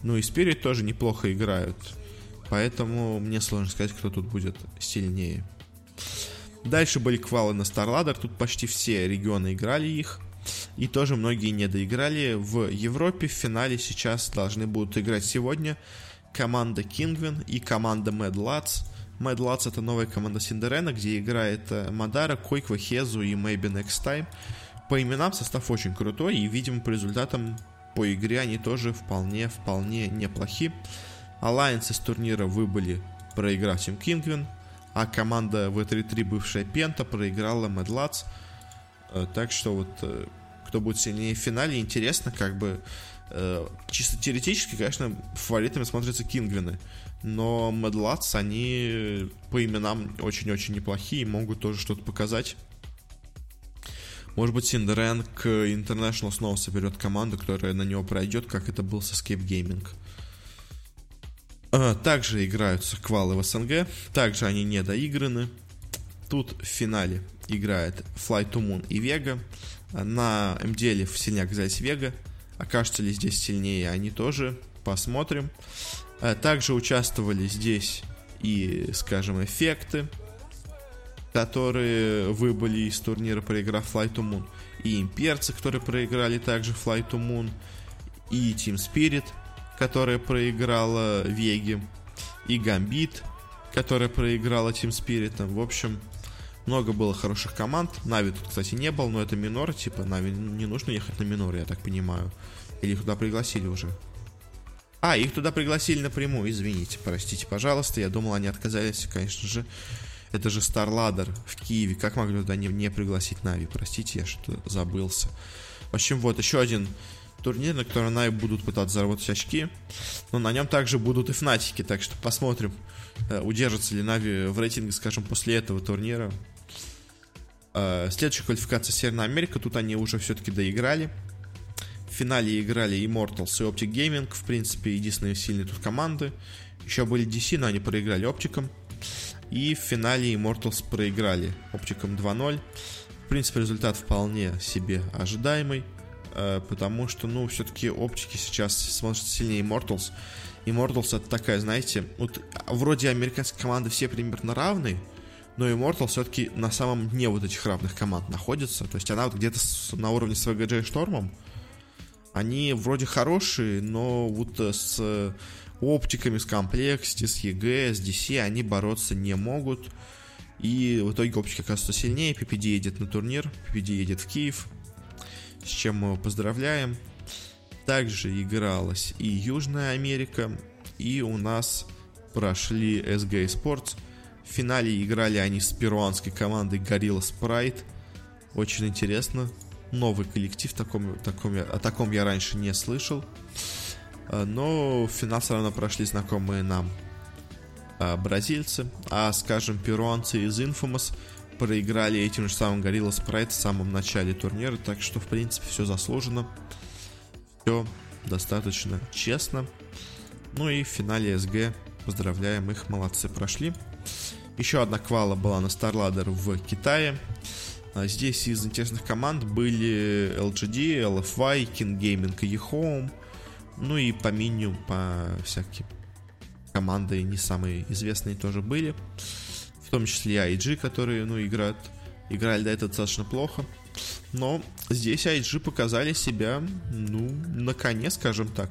Ну и Спирит тоже неплохо играют. Поэтому мне сложно сказать, кто тут будет сильнее. Дальше были квалы на StarLadder. Тут почти все регионы играли их. И тоже многие не доиграли. В Европе в финале сейчас должны будут играть сегодня команда Kingwin и команда Mad Lads. Mad Lads это новая команда Синдерена, где играет э, Мадара, Койква, Хезу и Maybe Next Time. По именам состав очень крутой, и, видимо, по результатам по игре они тоже вполне-вполне неплохи. Alliance из турнира выбыли, проиграв Team Kingwin, а команда V3-3, бывшая Пента, проиграла Mad Lads. Э, так что вот э, кто будет сильнее в финале, интересно, как бы чисто теоретически, конечно, фаворитами смотрятся Кингвины. Но Mad Lads, они по именам очень-очень неплохие, могут тоже что-то показать. Может быть, Синдерен к International снова соберет команду, которая на него пройдет, как это был с Escape Gaming. А, также играются квалы в СНГ. Также они не доиграны. Тут в финале играет Fly to Moon и Vega. На МДЛ сильнее оказались Vega. Окажется ли здесь сильнее, они тоже. Посмотрим. А, также участвовали здесь и, скажем, эффекты которые выбыли из турнира, проиграв Fly to Moon, и имперцы, которые проиграли также Fly to Moon, и Team Spirit, которая проиграла Веги, и Гамбит, которая проиграла Team Spirit. В общем, много было хороших команд. Нави тут, кстати, не был, но это минор, типа, Нави не нужно ехать на минор, я так понимаю. Или их туда пригласили уже. А, их туда пригласили напрямую, извините, простите, пожалуйста. Я думал, они отказались, конечно же, это же StarLadder в Киеве. Как могли туда не, не пригласить Нави? Простите, я что-то забылся. В общем, вот еще один турнир, на котором Нави будут пытаться заработать очки. Но на нем также будут и Фнатики, так что посмотрим, э, удержится ли Нави в рейтинге, скажем, после этого турнира. Э, следующая квалификация Северная Америка. Тут они уже все-таки доиграли. Финале играли Immortals и Optic Gaming. В принципе, единственные сильные тут команды. Еще были DC, но они проиграли Оптиком. И в финале Immortals проиграли оптиком 2-0. В принципе, результат вполне себе ожидаемый, э, потому что, ну, все-таки оптики сейчас смотрятся сильнее Immortals. Immortals это такая, знаете, вот вроде американской команды все примерно равны, но Immortal все-таки на самом дне вот этих равных команд находится. То есть она вот где-то на уровне с VGJ Штормом. Они вроде хорошие, но вот с оптиками, с Complexity, с EG, с DC они бороться не могут. И в итоге Optic оказывается сильнее. PPD едет на турнир, PPD едет в Киев, с чем мы его поздравляем. Также игралась и Южная Америка, и у нас прошли SG Sports. В финале играли они с перуанской командой Gorillaz-Pride. Очень интересно. Новый коллектив, таком, таком, о таком я раньше не слышал. Э, но в финал все равно прошли знакомые нам э, бразильцы, а, скажем, перуанцы из Infamous проиграли этим же самым Gorilla Sprite в самом начале турнира, так что, в принципе, все заслуженно. Все достаточно честно. Ну и в финале СГ поздравляем их, молодцы, прошли. Еще одна квала была на StarLadder в Китае. А здесь из интересных команд были LGD, LFY, King Gaming и eHome. Ну и по меню, по всяким команды не самые известные тоже были. В том числе IG, которые, ну, играют, играли до этого достаточно плохо. Но здесь IG показали себя, ну, на коне, скажем так.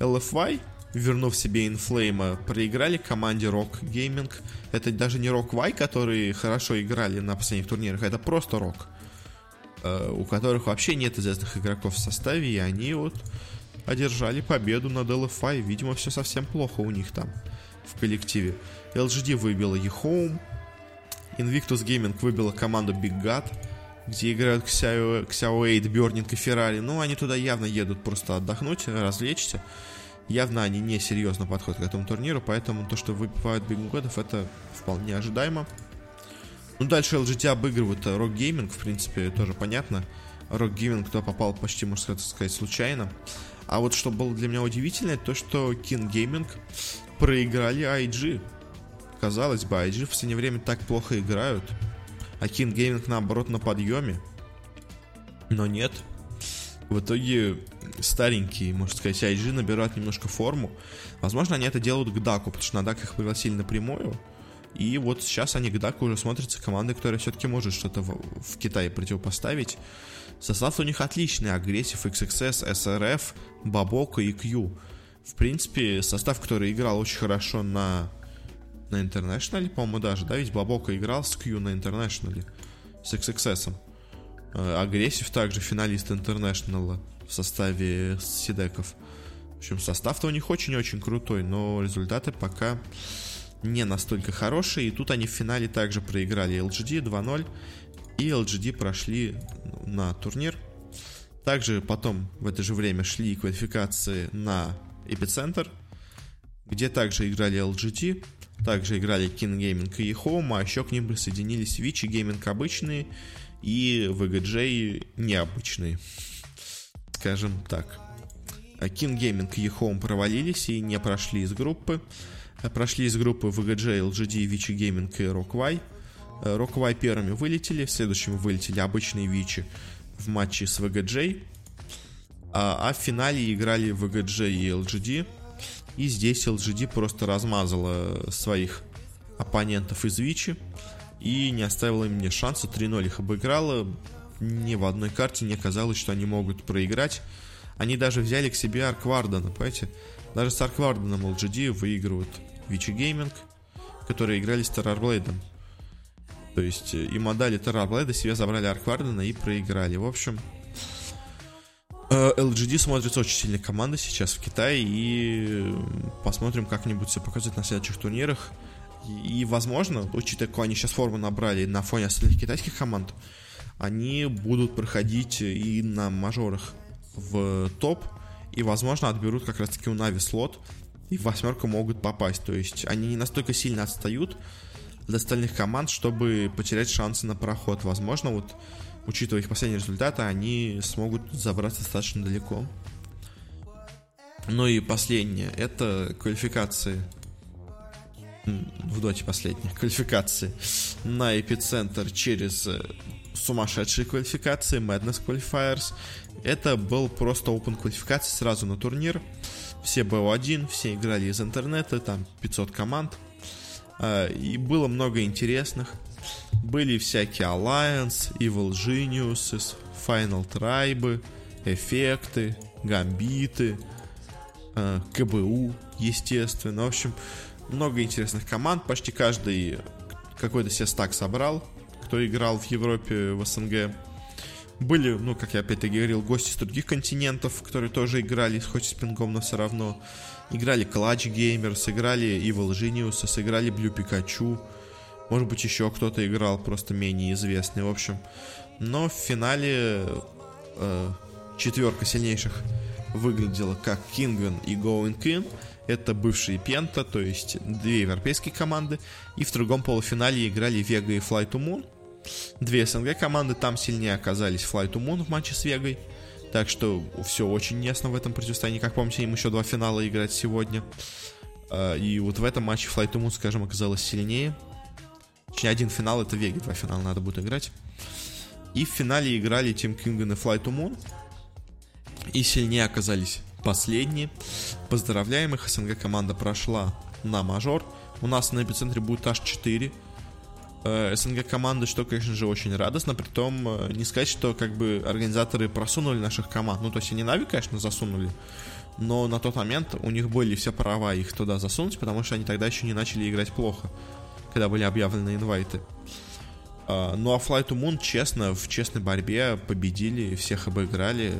LFY, вернув себе Inflame, проиграли команде Rock Gaming. Это даже не Rock Y, которые хорошо играли на последних турнирах, это просто Rock. Э, у которых вообще нет известных игроков в составе, и они вот одержали победу над LFI. Видимо, все совсем плохо у них там. в коллективе. LGD выбила eHome, Invictus Gaming выбила команду Big God, где играют Xiao, Xiao 8, Burning и Ferrari. Ну, они туда явно едут просто отдохнуть, развлечься. Явно они не серьезно подходят к этому турниру, поэтому то, что выбивают Big Godов, это вполне ожидаемо. Ну, дальше LGT обыгрывают Rock Gaming, в принципе, тоже понятно. Rock Gaming туда попал почти, можно сказать, случайно. А вот что было для меня удивительно, то что King Gaming проиграли IG. Казалось бы, IG в последнее время так плохо играют. А King Gaming наоборот на подъеме. Но нет. В итоге старенькие, можно сказать, IG набирают немножко форму. Возможно, они это делают к Даку, потому что на Дак их пригласили напрямую. И вот сейчас они к Даку уже смотрятся командой, которая все-таки может что-то в, в Китае противопоставить. Состав у них отличный. Agressif, Xxs, Srf, BoBoKa и Q. В принципе, состав, который играл очень хорошо на, на International, по-моему, даже, да, ведь BoBoKa играл с Q на International, с XXS. Э, Agressif также финалист International в составе CDEC ов. В общем, состав-то у них очень-очень крутой, но результаты пока не настолько хорошие. И тут они в финале также проиграли LGD 2-0 и LGD прошли на турнир. Также потом в это же время шли квалификации на Эпицентр, где также играли LGD, также играли King Gaming и Home, а еще к ним присоединились Вичи Gaming обычные и VGJ необычные, скажем так. King Gaming и Home провалились и не прошли из группы. Прошли из группы VGJ, LGD, Вичи Gaming и RockY. Роковай первыми вылетели, в следующем вылетели обычные Вичи в матче с VGJ, а, а в финале играли VGJ и LGD, и здесь LGD просто размазала своих оппонентов из Вичи и не оставила мне шанса, 3-0 их обыграла, ни в одной карте не казалось, что они могут проиграть. Они даже взяли к себе Арквардена, понимаете? Даже с Аркварденом LGD выигрывают Вичи Гейминг, которые играли с Террорблейдом. То есть э, им отдали Террорблейда, себе забрали Арквардена и проиграли. В общем, э, LGD смотрится очень сильной командой сейчас в Китае, и посмотрим, как-нибудь все показывать на следующих турнирах. И, возможно, учитывая, какую они сейчас форму набрали на фоне остальных китайских команд, они будут проходить и на мажорах в топ, и, возможно, отберут как раз-таки у Нави слот, и в восьмерку могут попасть. То есть они не настолько сильно отстают, для остальных команд, чтобы потерять шансы на проход. Возможно, вот учитывая их последние результаты, они смогут забраться достаточно далеко. Ну и последнее, это квалификации в доте последних квалификации на эпицентр через э, сумасшедшие квалификации, Madness Qualifiers. Это был просто open квалификации сразу на турнир. Все БО1, все играли из интернета, там 500 команд. А, и было много интересных. Были всякие Alliance, Evil Geniuses, Final Tribe, эффекты, гамбиты, а, КБУ, естественно. В общем, много интересных команд. Почти каждый какой-то себе стак собрал, кто играл в Европе, в СНГ. Были, ну, как я опять-таки говорил, гости с других континентов, которые тоже играли, хоть с пингом, но все равно. Играли Clutch Gamers, играли Evil Genius, сыграли Blue Pikachu. Может быть, еще кто-то играл, просто менее известный. В общем, но в финале э, четверка сильнейших выглядела как Kingwin и Going In. Это бывшие Пента, то есть две европейские команды. И в другом полуфинале играли Вега и Fly to Moon. Две СНГ команды там сильнее оказались Fly to Moon в матче с Вегой. Так что все очень ясно в этом противостоянии. Как помните, им еще два финала играть сегодня. А, и вот в этом матче Flight to Moon, скажем, оказалось сильнее. Точнее, один финал это Веги, два финала надо будет играть. И в финале играли Team Kingen и Flight to Moon. И сильнее оказались последние. Поздравляем их, СНГ команда прошла на мажор. У нас на эпицентре будет аж 4 Э, СНГ команды, что, конечно же, очень радостно. Притом, э, не сказать, что как бы организаторы просунули наших команд. Ну, то есть они Нави, конечно, засунули. Но на тот момент у них были все права их туда засунуть, потому что они тогда еще не начали играть плохо, когда были объявлены инвайты. А, ну а Fly to Moon, честно, в честной борьбе победили, всех обыграли.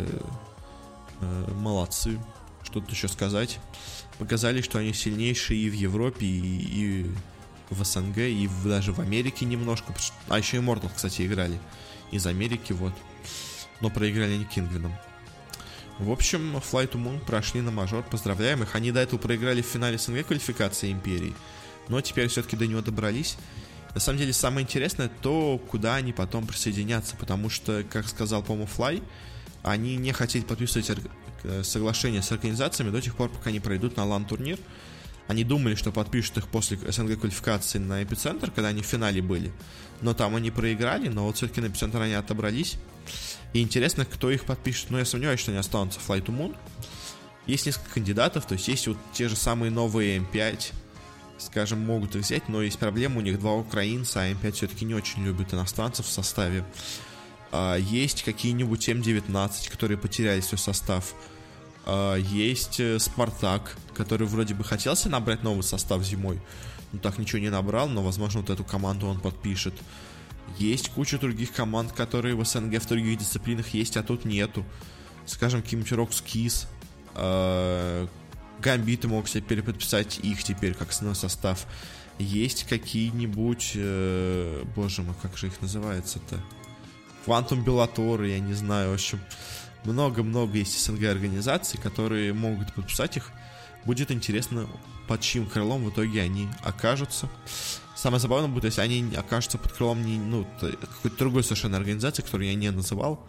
Э, молодцы. что тут еще сказать. Показали, что они сильнейшие и в Европе, и, и в СНГ, и в, даже в Америке немножко. А еще и Immortal, кстати, играли. Из Америки, вот. Но проиграли они Кингвином. В общем, Flight to Moon прошли на мажор, поздравляем их. Они до этого проиграли в финале СНГ квалификации Империи, но теперь все-таки до него добрались. На самом деле, самое интересное то, куда они потом присоединятся, потому что, как сказал, по-моему, Fly, они не хотели подписывать э, соглашение с организациями до тех пор, пока не пройдут на лан-турнир. Они думали, что подпишут их после СНГ квалификации на эпицентр, когда они в финале были. Но там они проиграли, но вот все-таки на эпицентр они отобрались. И интересно, кто их подпишет. Но я сомневаюсь, что они останутся в Flight to Moon. Есть несколько кандидатов, то есть есть вот те же самые новые М5, скажем, могут их взять, но есть проблема, у них два украинца, а М5 все-таки не очень любят иностранцев в составе. А, есть какие-нибудь М19, которые потеряли свой состав. А, есть э, Спартак, который вроде бы хотелся набрать новый состав зимой, но так ничего не набрал, но, возможно, вот эту команду он подпишет. Есть куча других команд, которые в СНГ в других дисциплинах есть, а тут нету. Скажем, какие-нибудь Рокскис, э, Гамбиты могут себе переподписать их теперь как основной состав. Есть какие-нибудь, э, боже мой, как же их называется-то? Quantum Bellator, я не знаю, в общем, много-много есть СНГ организаций, которые могут подписать их. Будет интересно, под чьим крылом в итоге они окажутся. Самое забавное будет, если они окажутся под крылом не, ну, какой-то другой совершенно организации, которую я не называл.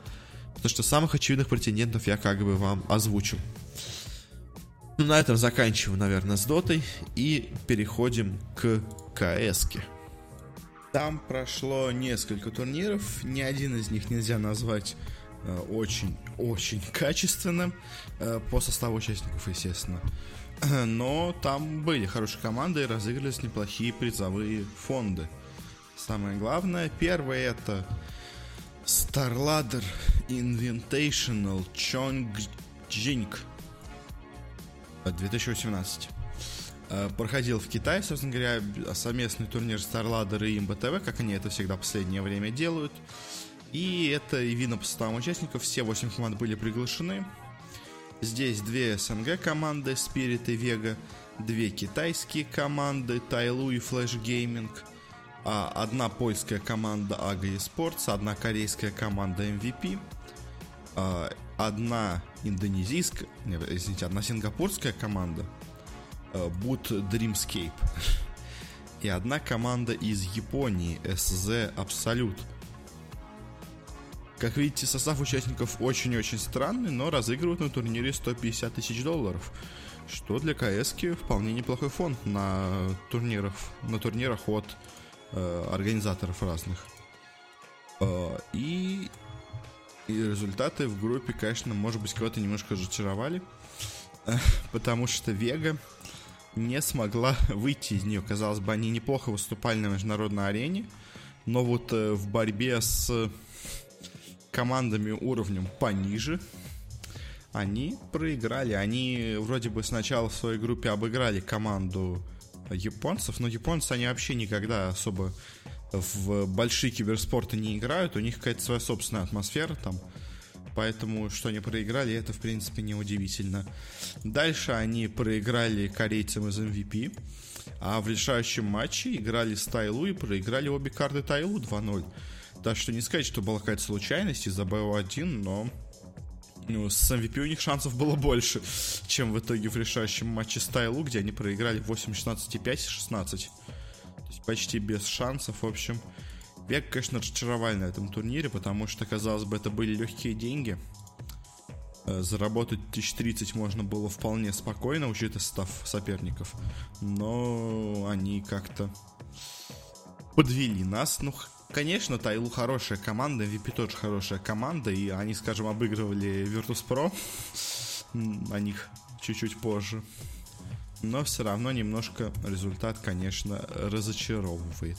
Потому что самых очевидных претендентов я как бы вам озвучил. Ну, на этом заканчиваем, наверное, с дотой и переходим к КС. -ке. Там прошло несколько турниров, ни один из них нельзя назвать очень-очень э, (laughs) качественным э, по составу участников, естественно. (clears throat) Но там были хорошие команды и разыгрывались неплохие призовые фонды. Самое главное, первое это StarLadder Invitational Chongqing 2018. Э, проходил в Китае, собственно говоря, совместный турнир StarLadder и МБТВ, как они это всегда в последнее время делают. И это и видно по составам участников, все 8 команд были приглашены. Здесь две СНГ команды, Spirit и Vega, две китайские команды, Тайлу и Flash Gaming, а одна польская команда AGA Esports, одна корейская команда MVP, а одна индонезийская, извините, одна сингапурская команда, Boot Dreamscape, (laughs) и одна команда из Японии, SZ Absolute – как видите, состав участников очень-очень странный, но разыгрывают на турнире 150 тысяч долларов. Что для КС вполне неплохой фонд на турнирах, на турнирах от э, организаторов разных. Э, и, и результаты в группе, конечно, может быть, кого-то немножко разочаровали, э, (laughs) потому что Вега не смогла (laughs) выйти из нее. Казалось бы, они неплохо выступали на международной арене, но вот э, в борьбе с командами уровнем пониже, они проиграли. Они вроде бы сначала в своей группе обыграли команду японцев, но японцы, они вообще никогда особо в большие киберспорты не играют, у них какая-то своя собственная атмосфера там, поэтому что они проиграли, это в принципе не удивительно. Дальше они проиграли корейцам из MVP, а в решающем матче играли с Тайлу и проиграли обе карты Тайлу 2-0. Так что не сказать, что была какая-то случайность из-за BO1, но ну, с MVP у них шансов было больше, чем в итоге в решающем матче с Тайлу, где они проиграли 8-16 и 5-16. То есть почти без шансов, в общем. Век, конечно, разочаровали на этом турнире, потому что, казалось бы, это были легкие деньги. Э, заработать 1030 можно было вполне спокойно, учитывая состав соперников. Но они как-то подвели нас. Ну, Конечно, Тайлу хорошая команда, MVP тоже хорошая команда, и они, скажем, обыгрывали Virtus.pro о них чуть-чуть позже. Но все равно немножко результат, конечно, разочаровывает,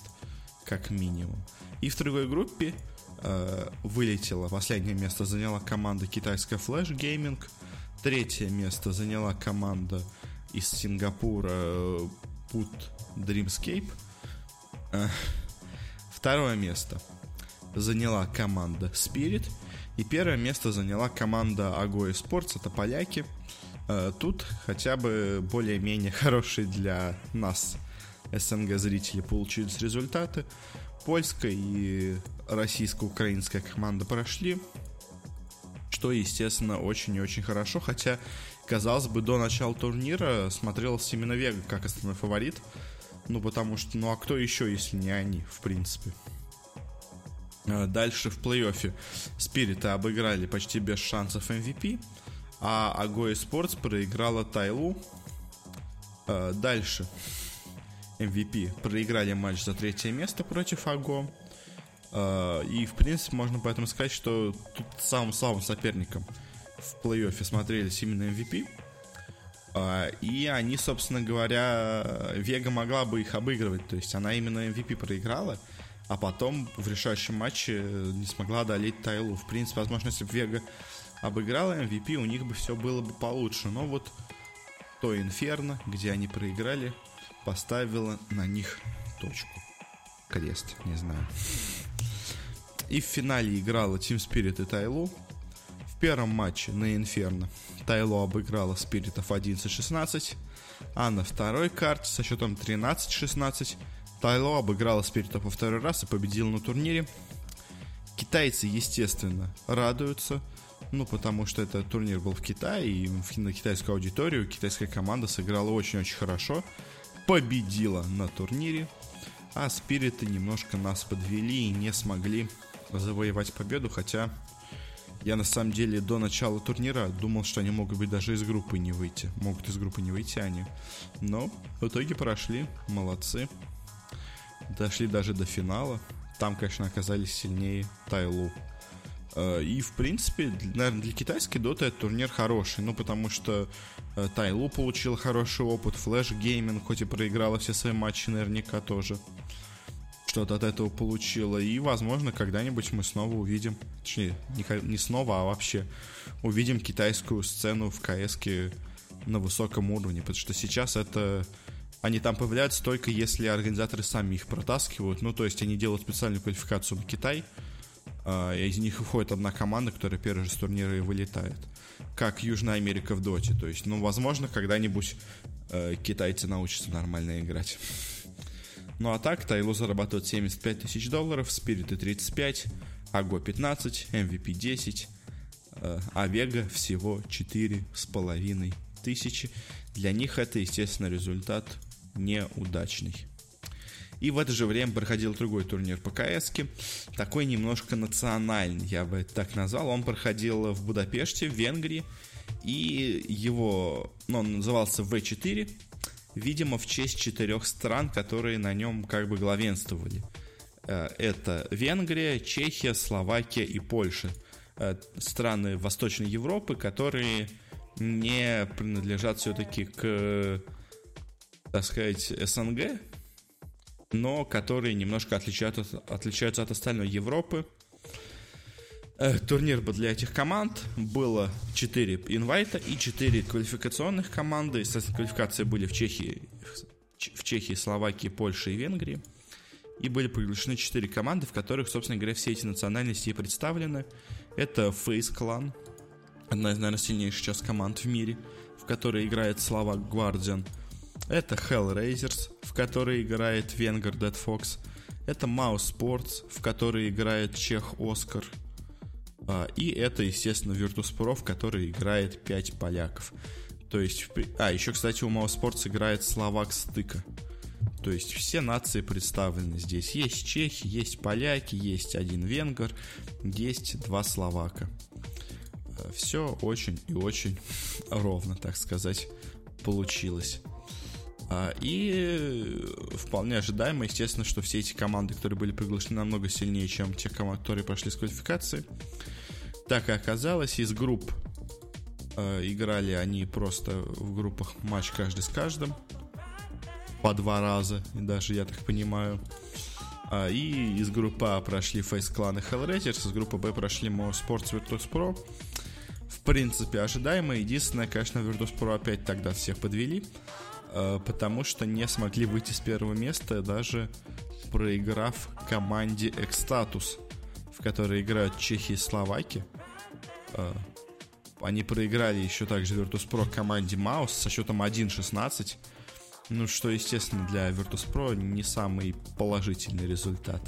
как минимум. И в другой группе э, вылетела, последнее место заняла команда китайская Flash Gaming, третье место заняла команда из Сингапура э, Put Dreamscape. Э, Второе место заняла команда Spirit. И первое место заняла команда Agoe Sports, это поляки. Э, тут хотя бы более-менее (laughs) хорошие для нас, СНГ зрителей, получились результаты. Польская и российско-украинская команда прошли, что, естественно, очень и очень хорошо, хотя, казалось бы, до начала турнира смотрелся именно Вега как основной фаворит, ну, потому что, ну, а кто еще, если не они, в принципе. Э, дальше в плей-оффе Спирита обыграли почти без шансов MVP, а Агои Спортс проиграла Тайлу. Э, дальше MVP проиграли матч за третье место против Аго. Э, и, в принципе, можно поэтому сказать, что тут самым слабым соперником в плей-оффе смотрелись именно MVP. И они, собственно говоря, Вега могла бы их обыгрывать. То есть она именно MVP проиграла а потом в решающем матче не смогла одолеть Тайлу. В принципе, возможно, если бы Вега обыграла MVP, у них бы все было бы получше. Но вот то Инферно, где они проиграли, поставила на них точку. Крест, не знаю. И в финале играла Team Spirit и Тайлу. В первом матче на Инферно Тайлу обыграла Спиритов 11-16, а на второй карте со счетом 13-16 Тайло обыграла Спирита по второй раз и победила на турнире. Китайцы, естественно, радуются, ну, потому что этот турнир был в Китае, и на китайскую аудиторию китайская команда сыграла очень-очень хорошо, победила на турнире, а Спириты немножко нас подвели и не смогли завоевать победу, хотя я на самом деле до начала турнира думал, что они могут быть даже из группы не выйти. Могут из группы не выйти они. Но в итоге прошли. Молодцы дошли даже до финала. Там, конечно, оказались сильнее Тайлу. Э, и, в принципе, наверное, для китайской доты этот турнир хороший, ну, потому что э, TyLoo получил хороший опыт, Flash Gaming, хоть и проиграла все свои матчи, наверняка тоже что-то от этого получила. И, возможно, когда-нибудь мы снова увидим, точнее, не, не снова, а вообще увидим китайскую сцену в КС на высоком уровне, потому что сейчас это они там появляются только если организаторы сами их протаскивают. Ну, то есть они делают специальную квалификацию на Китай, из них выходит одна команда, которая первый же с турнира и вылетает. Как Южная Америка в Доте. То есть, ну, возможно, когда-нибудь э, китайцы научатся нормально играть. Ну а так, Тайло зарабатывает 75 тысяч долларов, Спириты 35, Аго 15, MVP 10, а Вега всего 4 с половиной тысячи. Для них это, естественно, результат неудачный. И в это же время проходил другой турнир по КС, такой немножко национальный, я бы это так назвал. Он проходил в Будапеште, в Венгрии, и его, ну, он назывался В4, видимо, в честь четырех стран, которые на нем как бы главенствовали. Э, это Венгрия, Чехия, Словакия и Польша. Э, страны Восточной Европы, которые не принадлежат все-таки к так сказать, СНГ, но которые немножко отличаются, отличаются от остальной Европы. Э, турнир был для этих команд. Было 4 инвайта и 4 квалификационных команды. Естественно, квалификации были в Чехии, в Чехии, Словакии, Польше и Венгрии. И были приглашены 4 команды, в которых, собственно говоря, все эти национальности и представлены. Это Face Clan, одна из, наверное, сильнейших сейчас команд в мире, в которой играет Словак Guardian – это Hellraisers, в которой играет Венгер Dead Fox. Это Mouse Sports, в которой играет Чех Оскар. А, и это, естественно, Virtus.pro, в которой играет 5 поляков. То есть, а, еще, кстати, у Mouse Sports играет Словак Стыка. То есть все нации представлены здесь. Есть чехи, есть поляки, есть один венгер, есть два словака. А, Все очень и очень (laughs) ровно, так сказать, получилось. А, и вполне ожидаемо, естественно, что все эти команды, которые были приглашены, намного сильнее, чем те команды, которые прошли с квалификации. Так и оказалось, из групп э, играли они просто в группах матч каждый с каждым по два раза, даже я так понимаю. А, и из группы А прошли Face Clan и Hellraisers, из группы Б прошли More Sports Virtus Pro. В принципе, ожидаемо. Единственное, конечно, Virtus Pro опять тогда всех подвели. Э, потому что не смогли выйти с первого места, даже проиграв команде Экстатус, в которой играют чехи и словаки. Э, Они проиграли еще также Virtus.pro команде Маус со счетом 1-16. Ну, что, естественно, для Virtus.pro не самый положительный результат.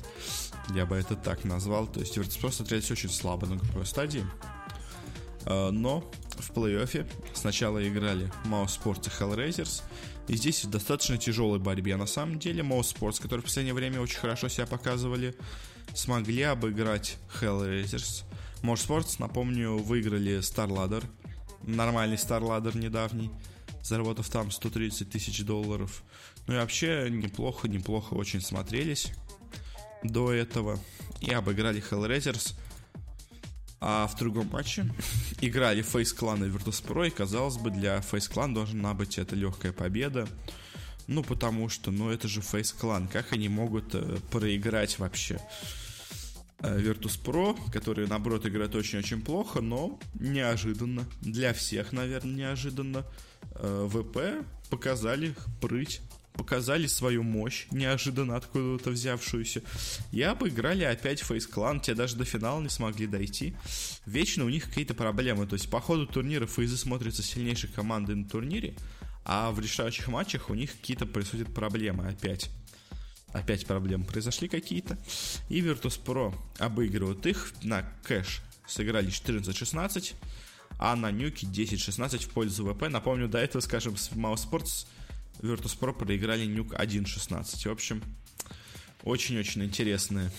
Я бы это так назвал. То есть Virtus.pro смотрелись очень слабо на групповой стадии. А, но в плей-оффе сначала играли Mouse Sports и Hellraisers. И здесь в достаточно тяжелой борьбе. На самом деле Mouse Sports, которые в последнее время очень хорошо себя показывали, смогли обыграть Hellraisers. Mouse Sports, напомню, выиграли StarLadder. Нормальный StarLadder недавний заработав там 130 тысяч долларов. Ну и вообще неплохо, неплохо очень смотрелись до этого. И обыграли Hellraisers. А в другом матче (laughs) играли Face Clan и Virtus.pro, и казалось бы, для Face Clan должна быть это легкая победа. Ну, потому что, ну, это же Face Clan. Как они могут э, проиграть вообще? Э, Virtus.pro, которые, наоборот, играют очень-очень плохо, но неожиданно. Для всех, наверное, неожиданно. Э, ВП показали прыть, показали свою мощь, неожиданно откуда-то взявшуюся. И обыграли опять Фейс Клан, те даже до финала не смогли дойти. Вечно у них какие-то проблемы, то есть по ходу турнира Фейзы смотрятся сильнейшей командой на турнире, а в решающих матчах у них какие-то происходят проблемы опять. Опять проблемы произошли какие-то. И Virtus.pro обыгрывают их на кэш. Сыграли 14-16 а на нюке 10-16 в пользу ВП. Напомню, до этого, скажем, с Mouse Sports Virtus.pro проиграли нюк 1-16. В общем, очень-очень интересное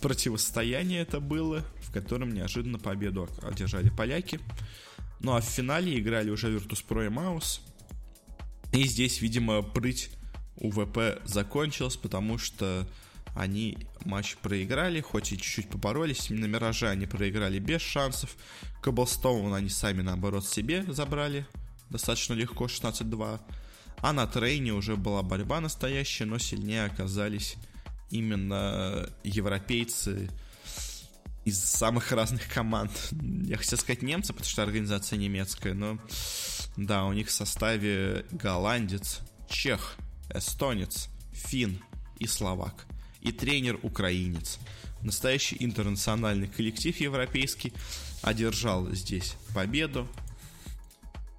противостояние это было, в котором неожиданно победу одержали поляки. Ну а в финале играли уже Virtus.pro и Маус. И здесь, видимо, прыть у ВП закончилась, потому что они матч проиграли, хоть и чуть-чуть поборолись. На Мираже они проиграли без шансов. Коблстоун они сами, наоборот, себе забрали достаточно легко, 16-2. А на трейне уже была борьба настоящая, но сильнее оказались именно европейцы из самых (laughs) разных команд. Я хотел сказать немцы, потому что организация немецкая, но да, у них в составе голландец, чех, эстонец, фин и словак и тренер украинец. Настоящий интернациональный коллектив европейский одержал здесь победу.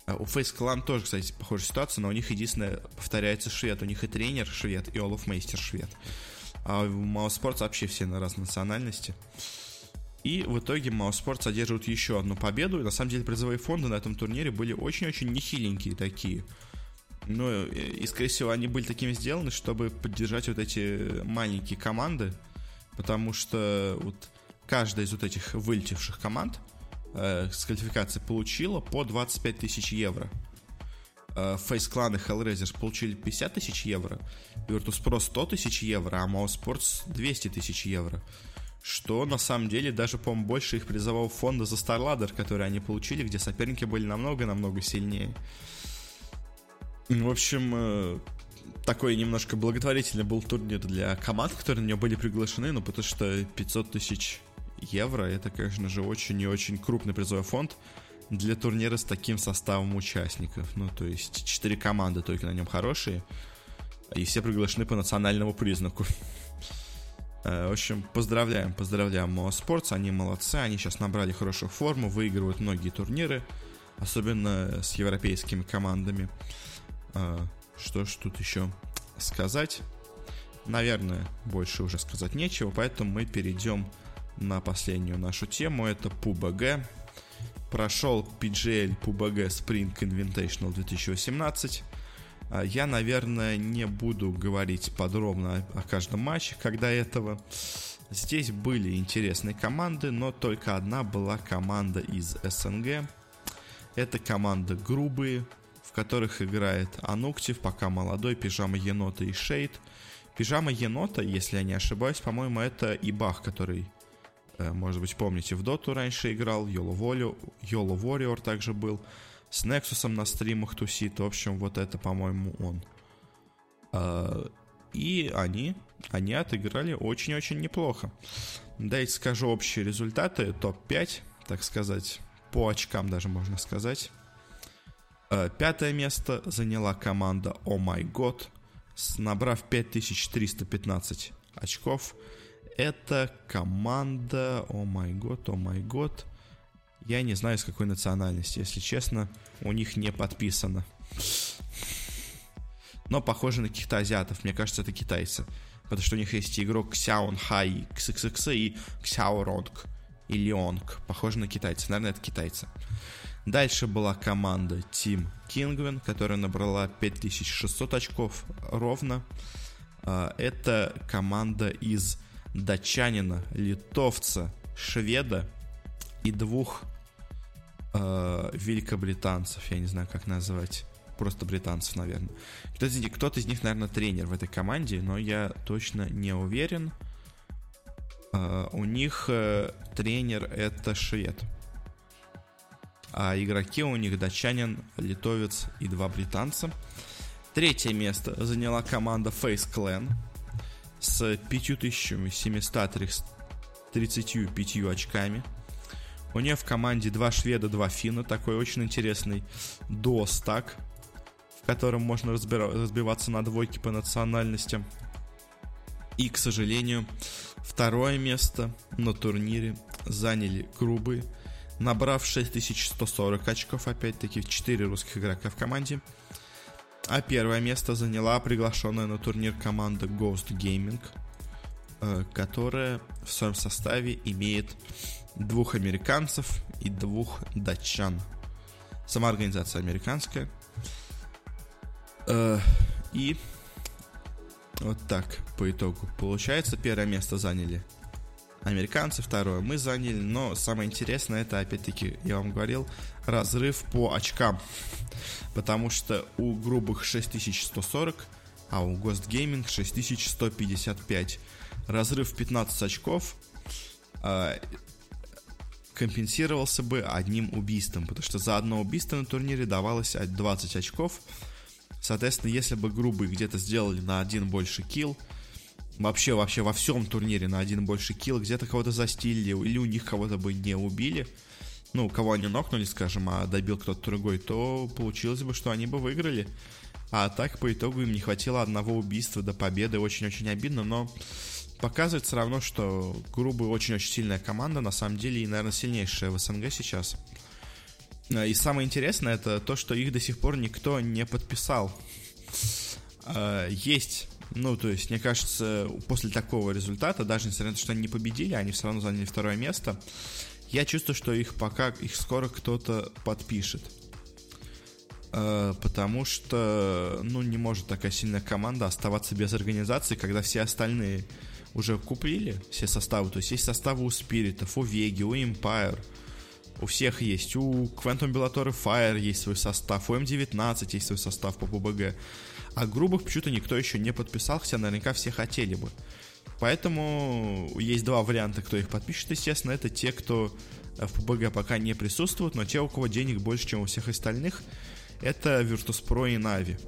А у Face Clan тоже, кстати, похожая ситуация, но у них единственное повторяется швед. У них и тренер швед, и Олаф Мейстер швед. А Mouse Sports вообще все на разной национальности. И в итоге Sports одерживают еще одну победу. И на самом деле призовые фонды на этом турнире были очень-очень нехиленькие такие. Ну, и, скорее всего, они были такими сделаны, чтобы поддержать вот эти маленькие команды, потому что вот каждая из вот этих вылетевших команд э, с квалификацией получила по 25 тысяч евро. Э, Clan и Hellraiser получили 50 тысяч евро, Virtus.pro 100 тысяч евро, а Mouse Sports 200 тысяч евро. Что на самом деле даже, по-моему, больше их призового фонда за StarLadder, который они получили, где соперники были намного-намного сильнее. В общем, э, такой немножко благотворительный был турнир для команд, которые на него были приглашены, ну, потому что 500 тысяч евро, это, конечно же, очень и очень крупный призовой фонд для турнира с таким составом участников. Ну, то есть, 4 команды только на нем хорошие, и все приглашены по национальному признаку. Э, в общем, поздравляем, поздравляем Моа Спортс, они молодцы, они сейчас набрали хорошую форму, выигрывают многие турниры, особенно с европейскими командами. А, что ж тут еще сказать? Наверное, больше уже сказать нечего, поэтому мы перейдем на последнюю нашу тему. Это PUBG. Прошел PGL PUBG Spring Invitational 2018. А, я, наверное, не буду говорить подробно о каждом матче, когда этого. Здесь были интересные команды, но только одна была команда из СНГ. Это команда грубые, в которых играет Ануктив, пока молодой, Пижама Енота и Шейд. Пижама Енота, если я не ошибаюсь, по-моему, это Ибах, который, может быть, помните, в Доту раньше играл, Йоло Warrior также был, с Нексусом на стримах тусит, в общем, вот это, по-моему, он. А, и они, они отыграли очень-очень неплохо. Дайте скажу общие результаты, топ-5, так сказать, по очкам даже можно сказать. Э, пятое место заняла команда Oh My God, набрав 5315 очков. Это команда Oh My God, Oh My God. Я не знаю, с какой национальности, если честно, у них не подписано. Но похоже на каких-то азиатов, мне кажется, это китайцы. Потому что у них есть игрок Xiaon Хай XXX и Xiaoronг и Леонг. Похоже на китайцев. Наверное, это китайцы. Дальше была команда Team Kingwin, которая набрала 5600 очков ровно. А, это команда из датчанина, литовца, шведа и двух э, великобританцев, я не знаю, как назвать, просто британцев, наверное. Кто-то из, них, кто-то из них, наверное, тренер в этой команде, но я точно не уверен. Э, у них э, тренер это швед. А игроки у них датчанин, литовец и два британца. Третье место заняла команда Face Clan с 5735 очками. У нее в команде два шведа, два финна. Такой очень интересный достак, в котором можно разбира- разбиваться на двойки по национальностям. И, к сожалению, второе место на турнире заняли грубые, набрав 6140 очков, опять-таки 4 русских игрока в команде. А первое место заняла приглашенная на турнир команда Ghost Gaming, э, которая в своем составе имеет двух американцев и двух датчан. Сама организация американская. Э, и вот так по итогу. Получается, первое место заняли американцы, второе мы заняли, но самое интересное это, опять-таки, я вам говорил, разрыв по очкам. Потому что у грубых 6140, а у Ghost Gaming 6155. Разрыв 15 очков. А, компенсировался бы одним убийством, потому что за одно убийство на турнире давалось 20 очков. Соответственно, если бы грубые где-то сделали на один больше килл, вообще, вообще во всем турнире на один больше килл, где-то кого-то застилили, или у них кого-то бы не убили, ну, кого они нокнули, скажем, а добил кто-то другой, то получилось бы, что они бы выиграли. А так, по итогу, им не хватило одного убийства до победы, очень-очень обидно, но показывает все равно, что Грубый очень-очень сильная команда, на самом деле, и, наверное, сильнейшая в СНГ сейчас. А, и самое интересное, это то, что их до сих пор никто не подписал. А, есть, ну, то есть, мне кажется, после такого результата, даже несмотря на то, что они не победили, они все равно заняли второе место, я чувствую, что их пока, их скоро кто-то подпишет. А, потому что, ну, не может такая сильная команда оставаться без организации, когда все остальные уже купили все составы. То есть есть составы у Спиритов, у Веги, у Empire. У всех есть. У Quantum Bellator Fire есть свой состав. У М19 есть свой состав по ПБГ. А грубых почему-то никто еще не подписал, хотя наверняка все хотели бы. Поэтому есть два варианта, кто их подпишет, естественно. Это те, кто в ПБГ пока не присутствуют, но те, у кого денег больше, чем у всех остальных, это Virtus.pro и Na'Vi.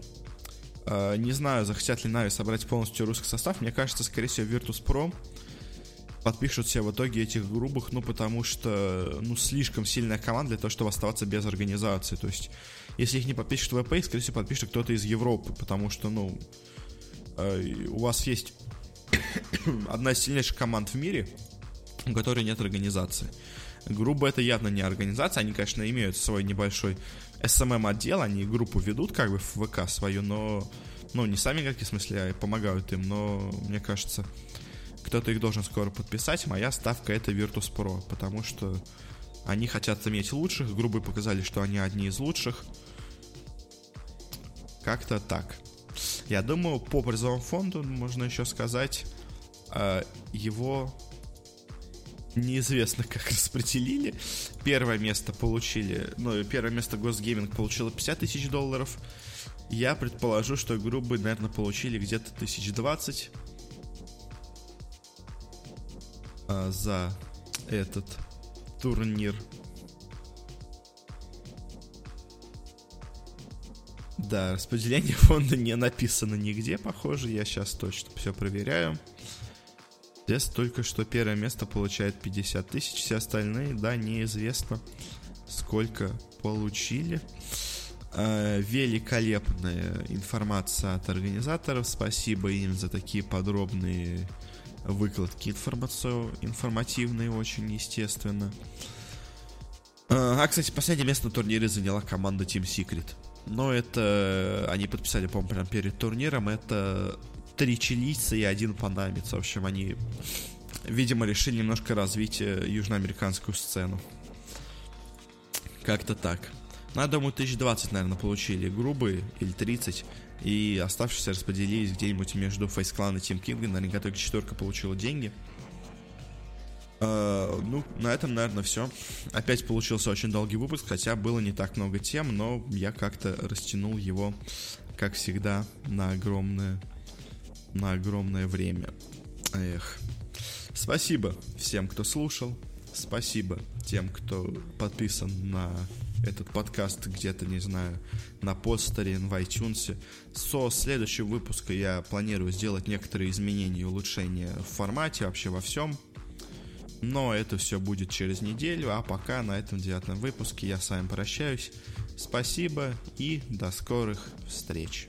Uh, не знаю, захотят ли Нави собрать полностью русский состав. Мне кажется, скорее всего, Virtus.pro подпишут все в итоге этих грубых, ну, потому что, ну, слишком сильная команда для того, чтобы оставаться без организации. То есть, если их не подпишет ВП, скорее всего, подпишет кто-то из Европы, потому что, ну, uh, у вас есть (coughs) одна из сильнейших команд в мире, у которой нет организации. Грубо это явно не организация, они, конечно, имеют свой небольшой SMM отдел, они группу ведут как бы в ВК свою, но, ну, не сами как в смысле, а помогают им, но, мне кажется, кто-то их должен скоро подписать. Моя ставка это Virtus.pro, потому что они хотят иметь лучших, грубо показали, что они одни из лучших. Как-то так. Я думаю, по призовому фонду можно еще сказать, э, его неизвестно (laughs) как распределили. Первое место получили, ну, первое место Госгейминг получило 50 тысяч долларов. Я предположу, что игру бы, наверное, получили где-то тысяч двадцать а, за этот турнир. Да, распределение (laughs) фонда не написано нигде, похоже. Я сейчас точно все проверяю. Здесь только что первое место получает 50 тысяч, все остальные, да, неизвестно, сколько получили. Э, великолепная информация от организаторов. Спасибо им за такие подробные выкладки информацию, информативные очень, естественно. А, кстати, последнее место на турнире заняла команда Team Secret. Но это... Они подписали, по-моему, прямо перед турниром. Это три чилийца и один панамец. В общем, они, видимо, решили немножко развить э, южноамериканскую сцену. Как-то так. Ну, я думаю, 1020, наверное, получили грубые или 30. И оставшиеся распределились где-нибудь между Face Clan и Team King. Наверняка только четверка получила деньги. Uh, ну, на этом, наверное, все. Опять получился очень долгий выпуск, хотя было не так много тем, но я как-то растянул его, как всегда, на огромное, на огромное время. Эх. Спасибо всем, кто слушал. Спасибо тем, кто подписан на этот подкаст где-то, не знаю, на постере, в iTunes. Со следующего выпуска я планирую сделать некоторые изменения и улучшения в формате, вообще во всем. Но это все будет через неделю, а пока на этом девятом выпуске я с вами прощаюсь. Спасибо и до скорых встреч.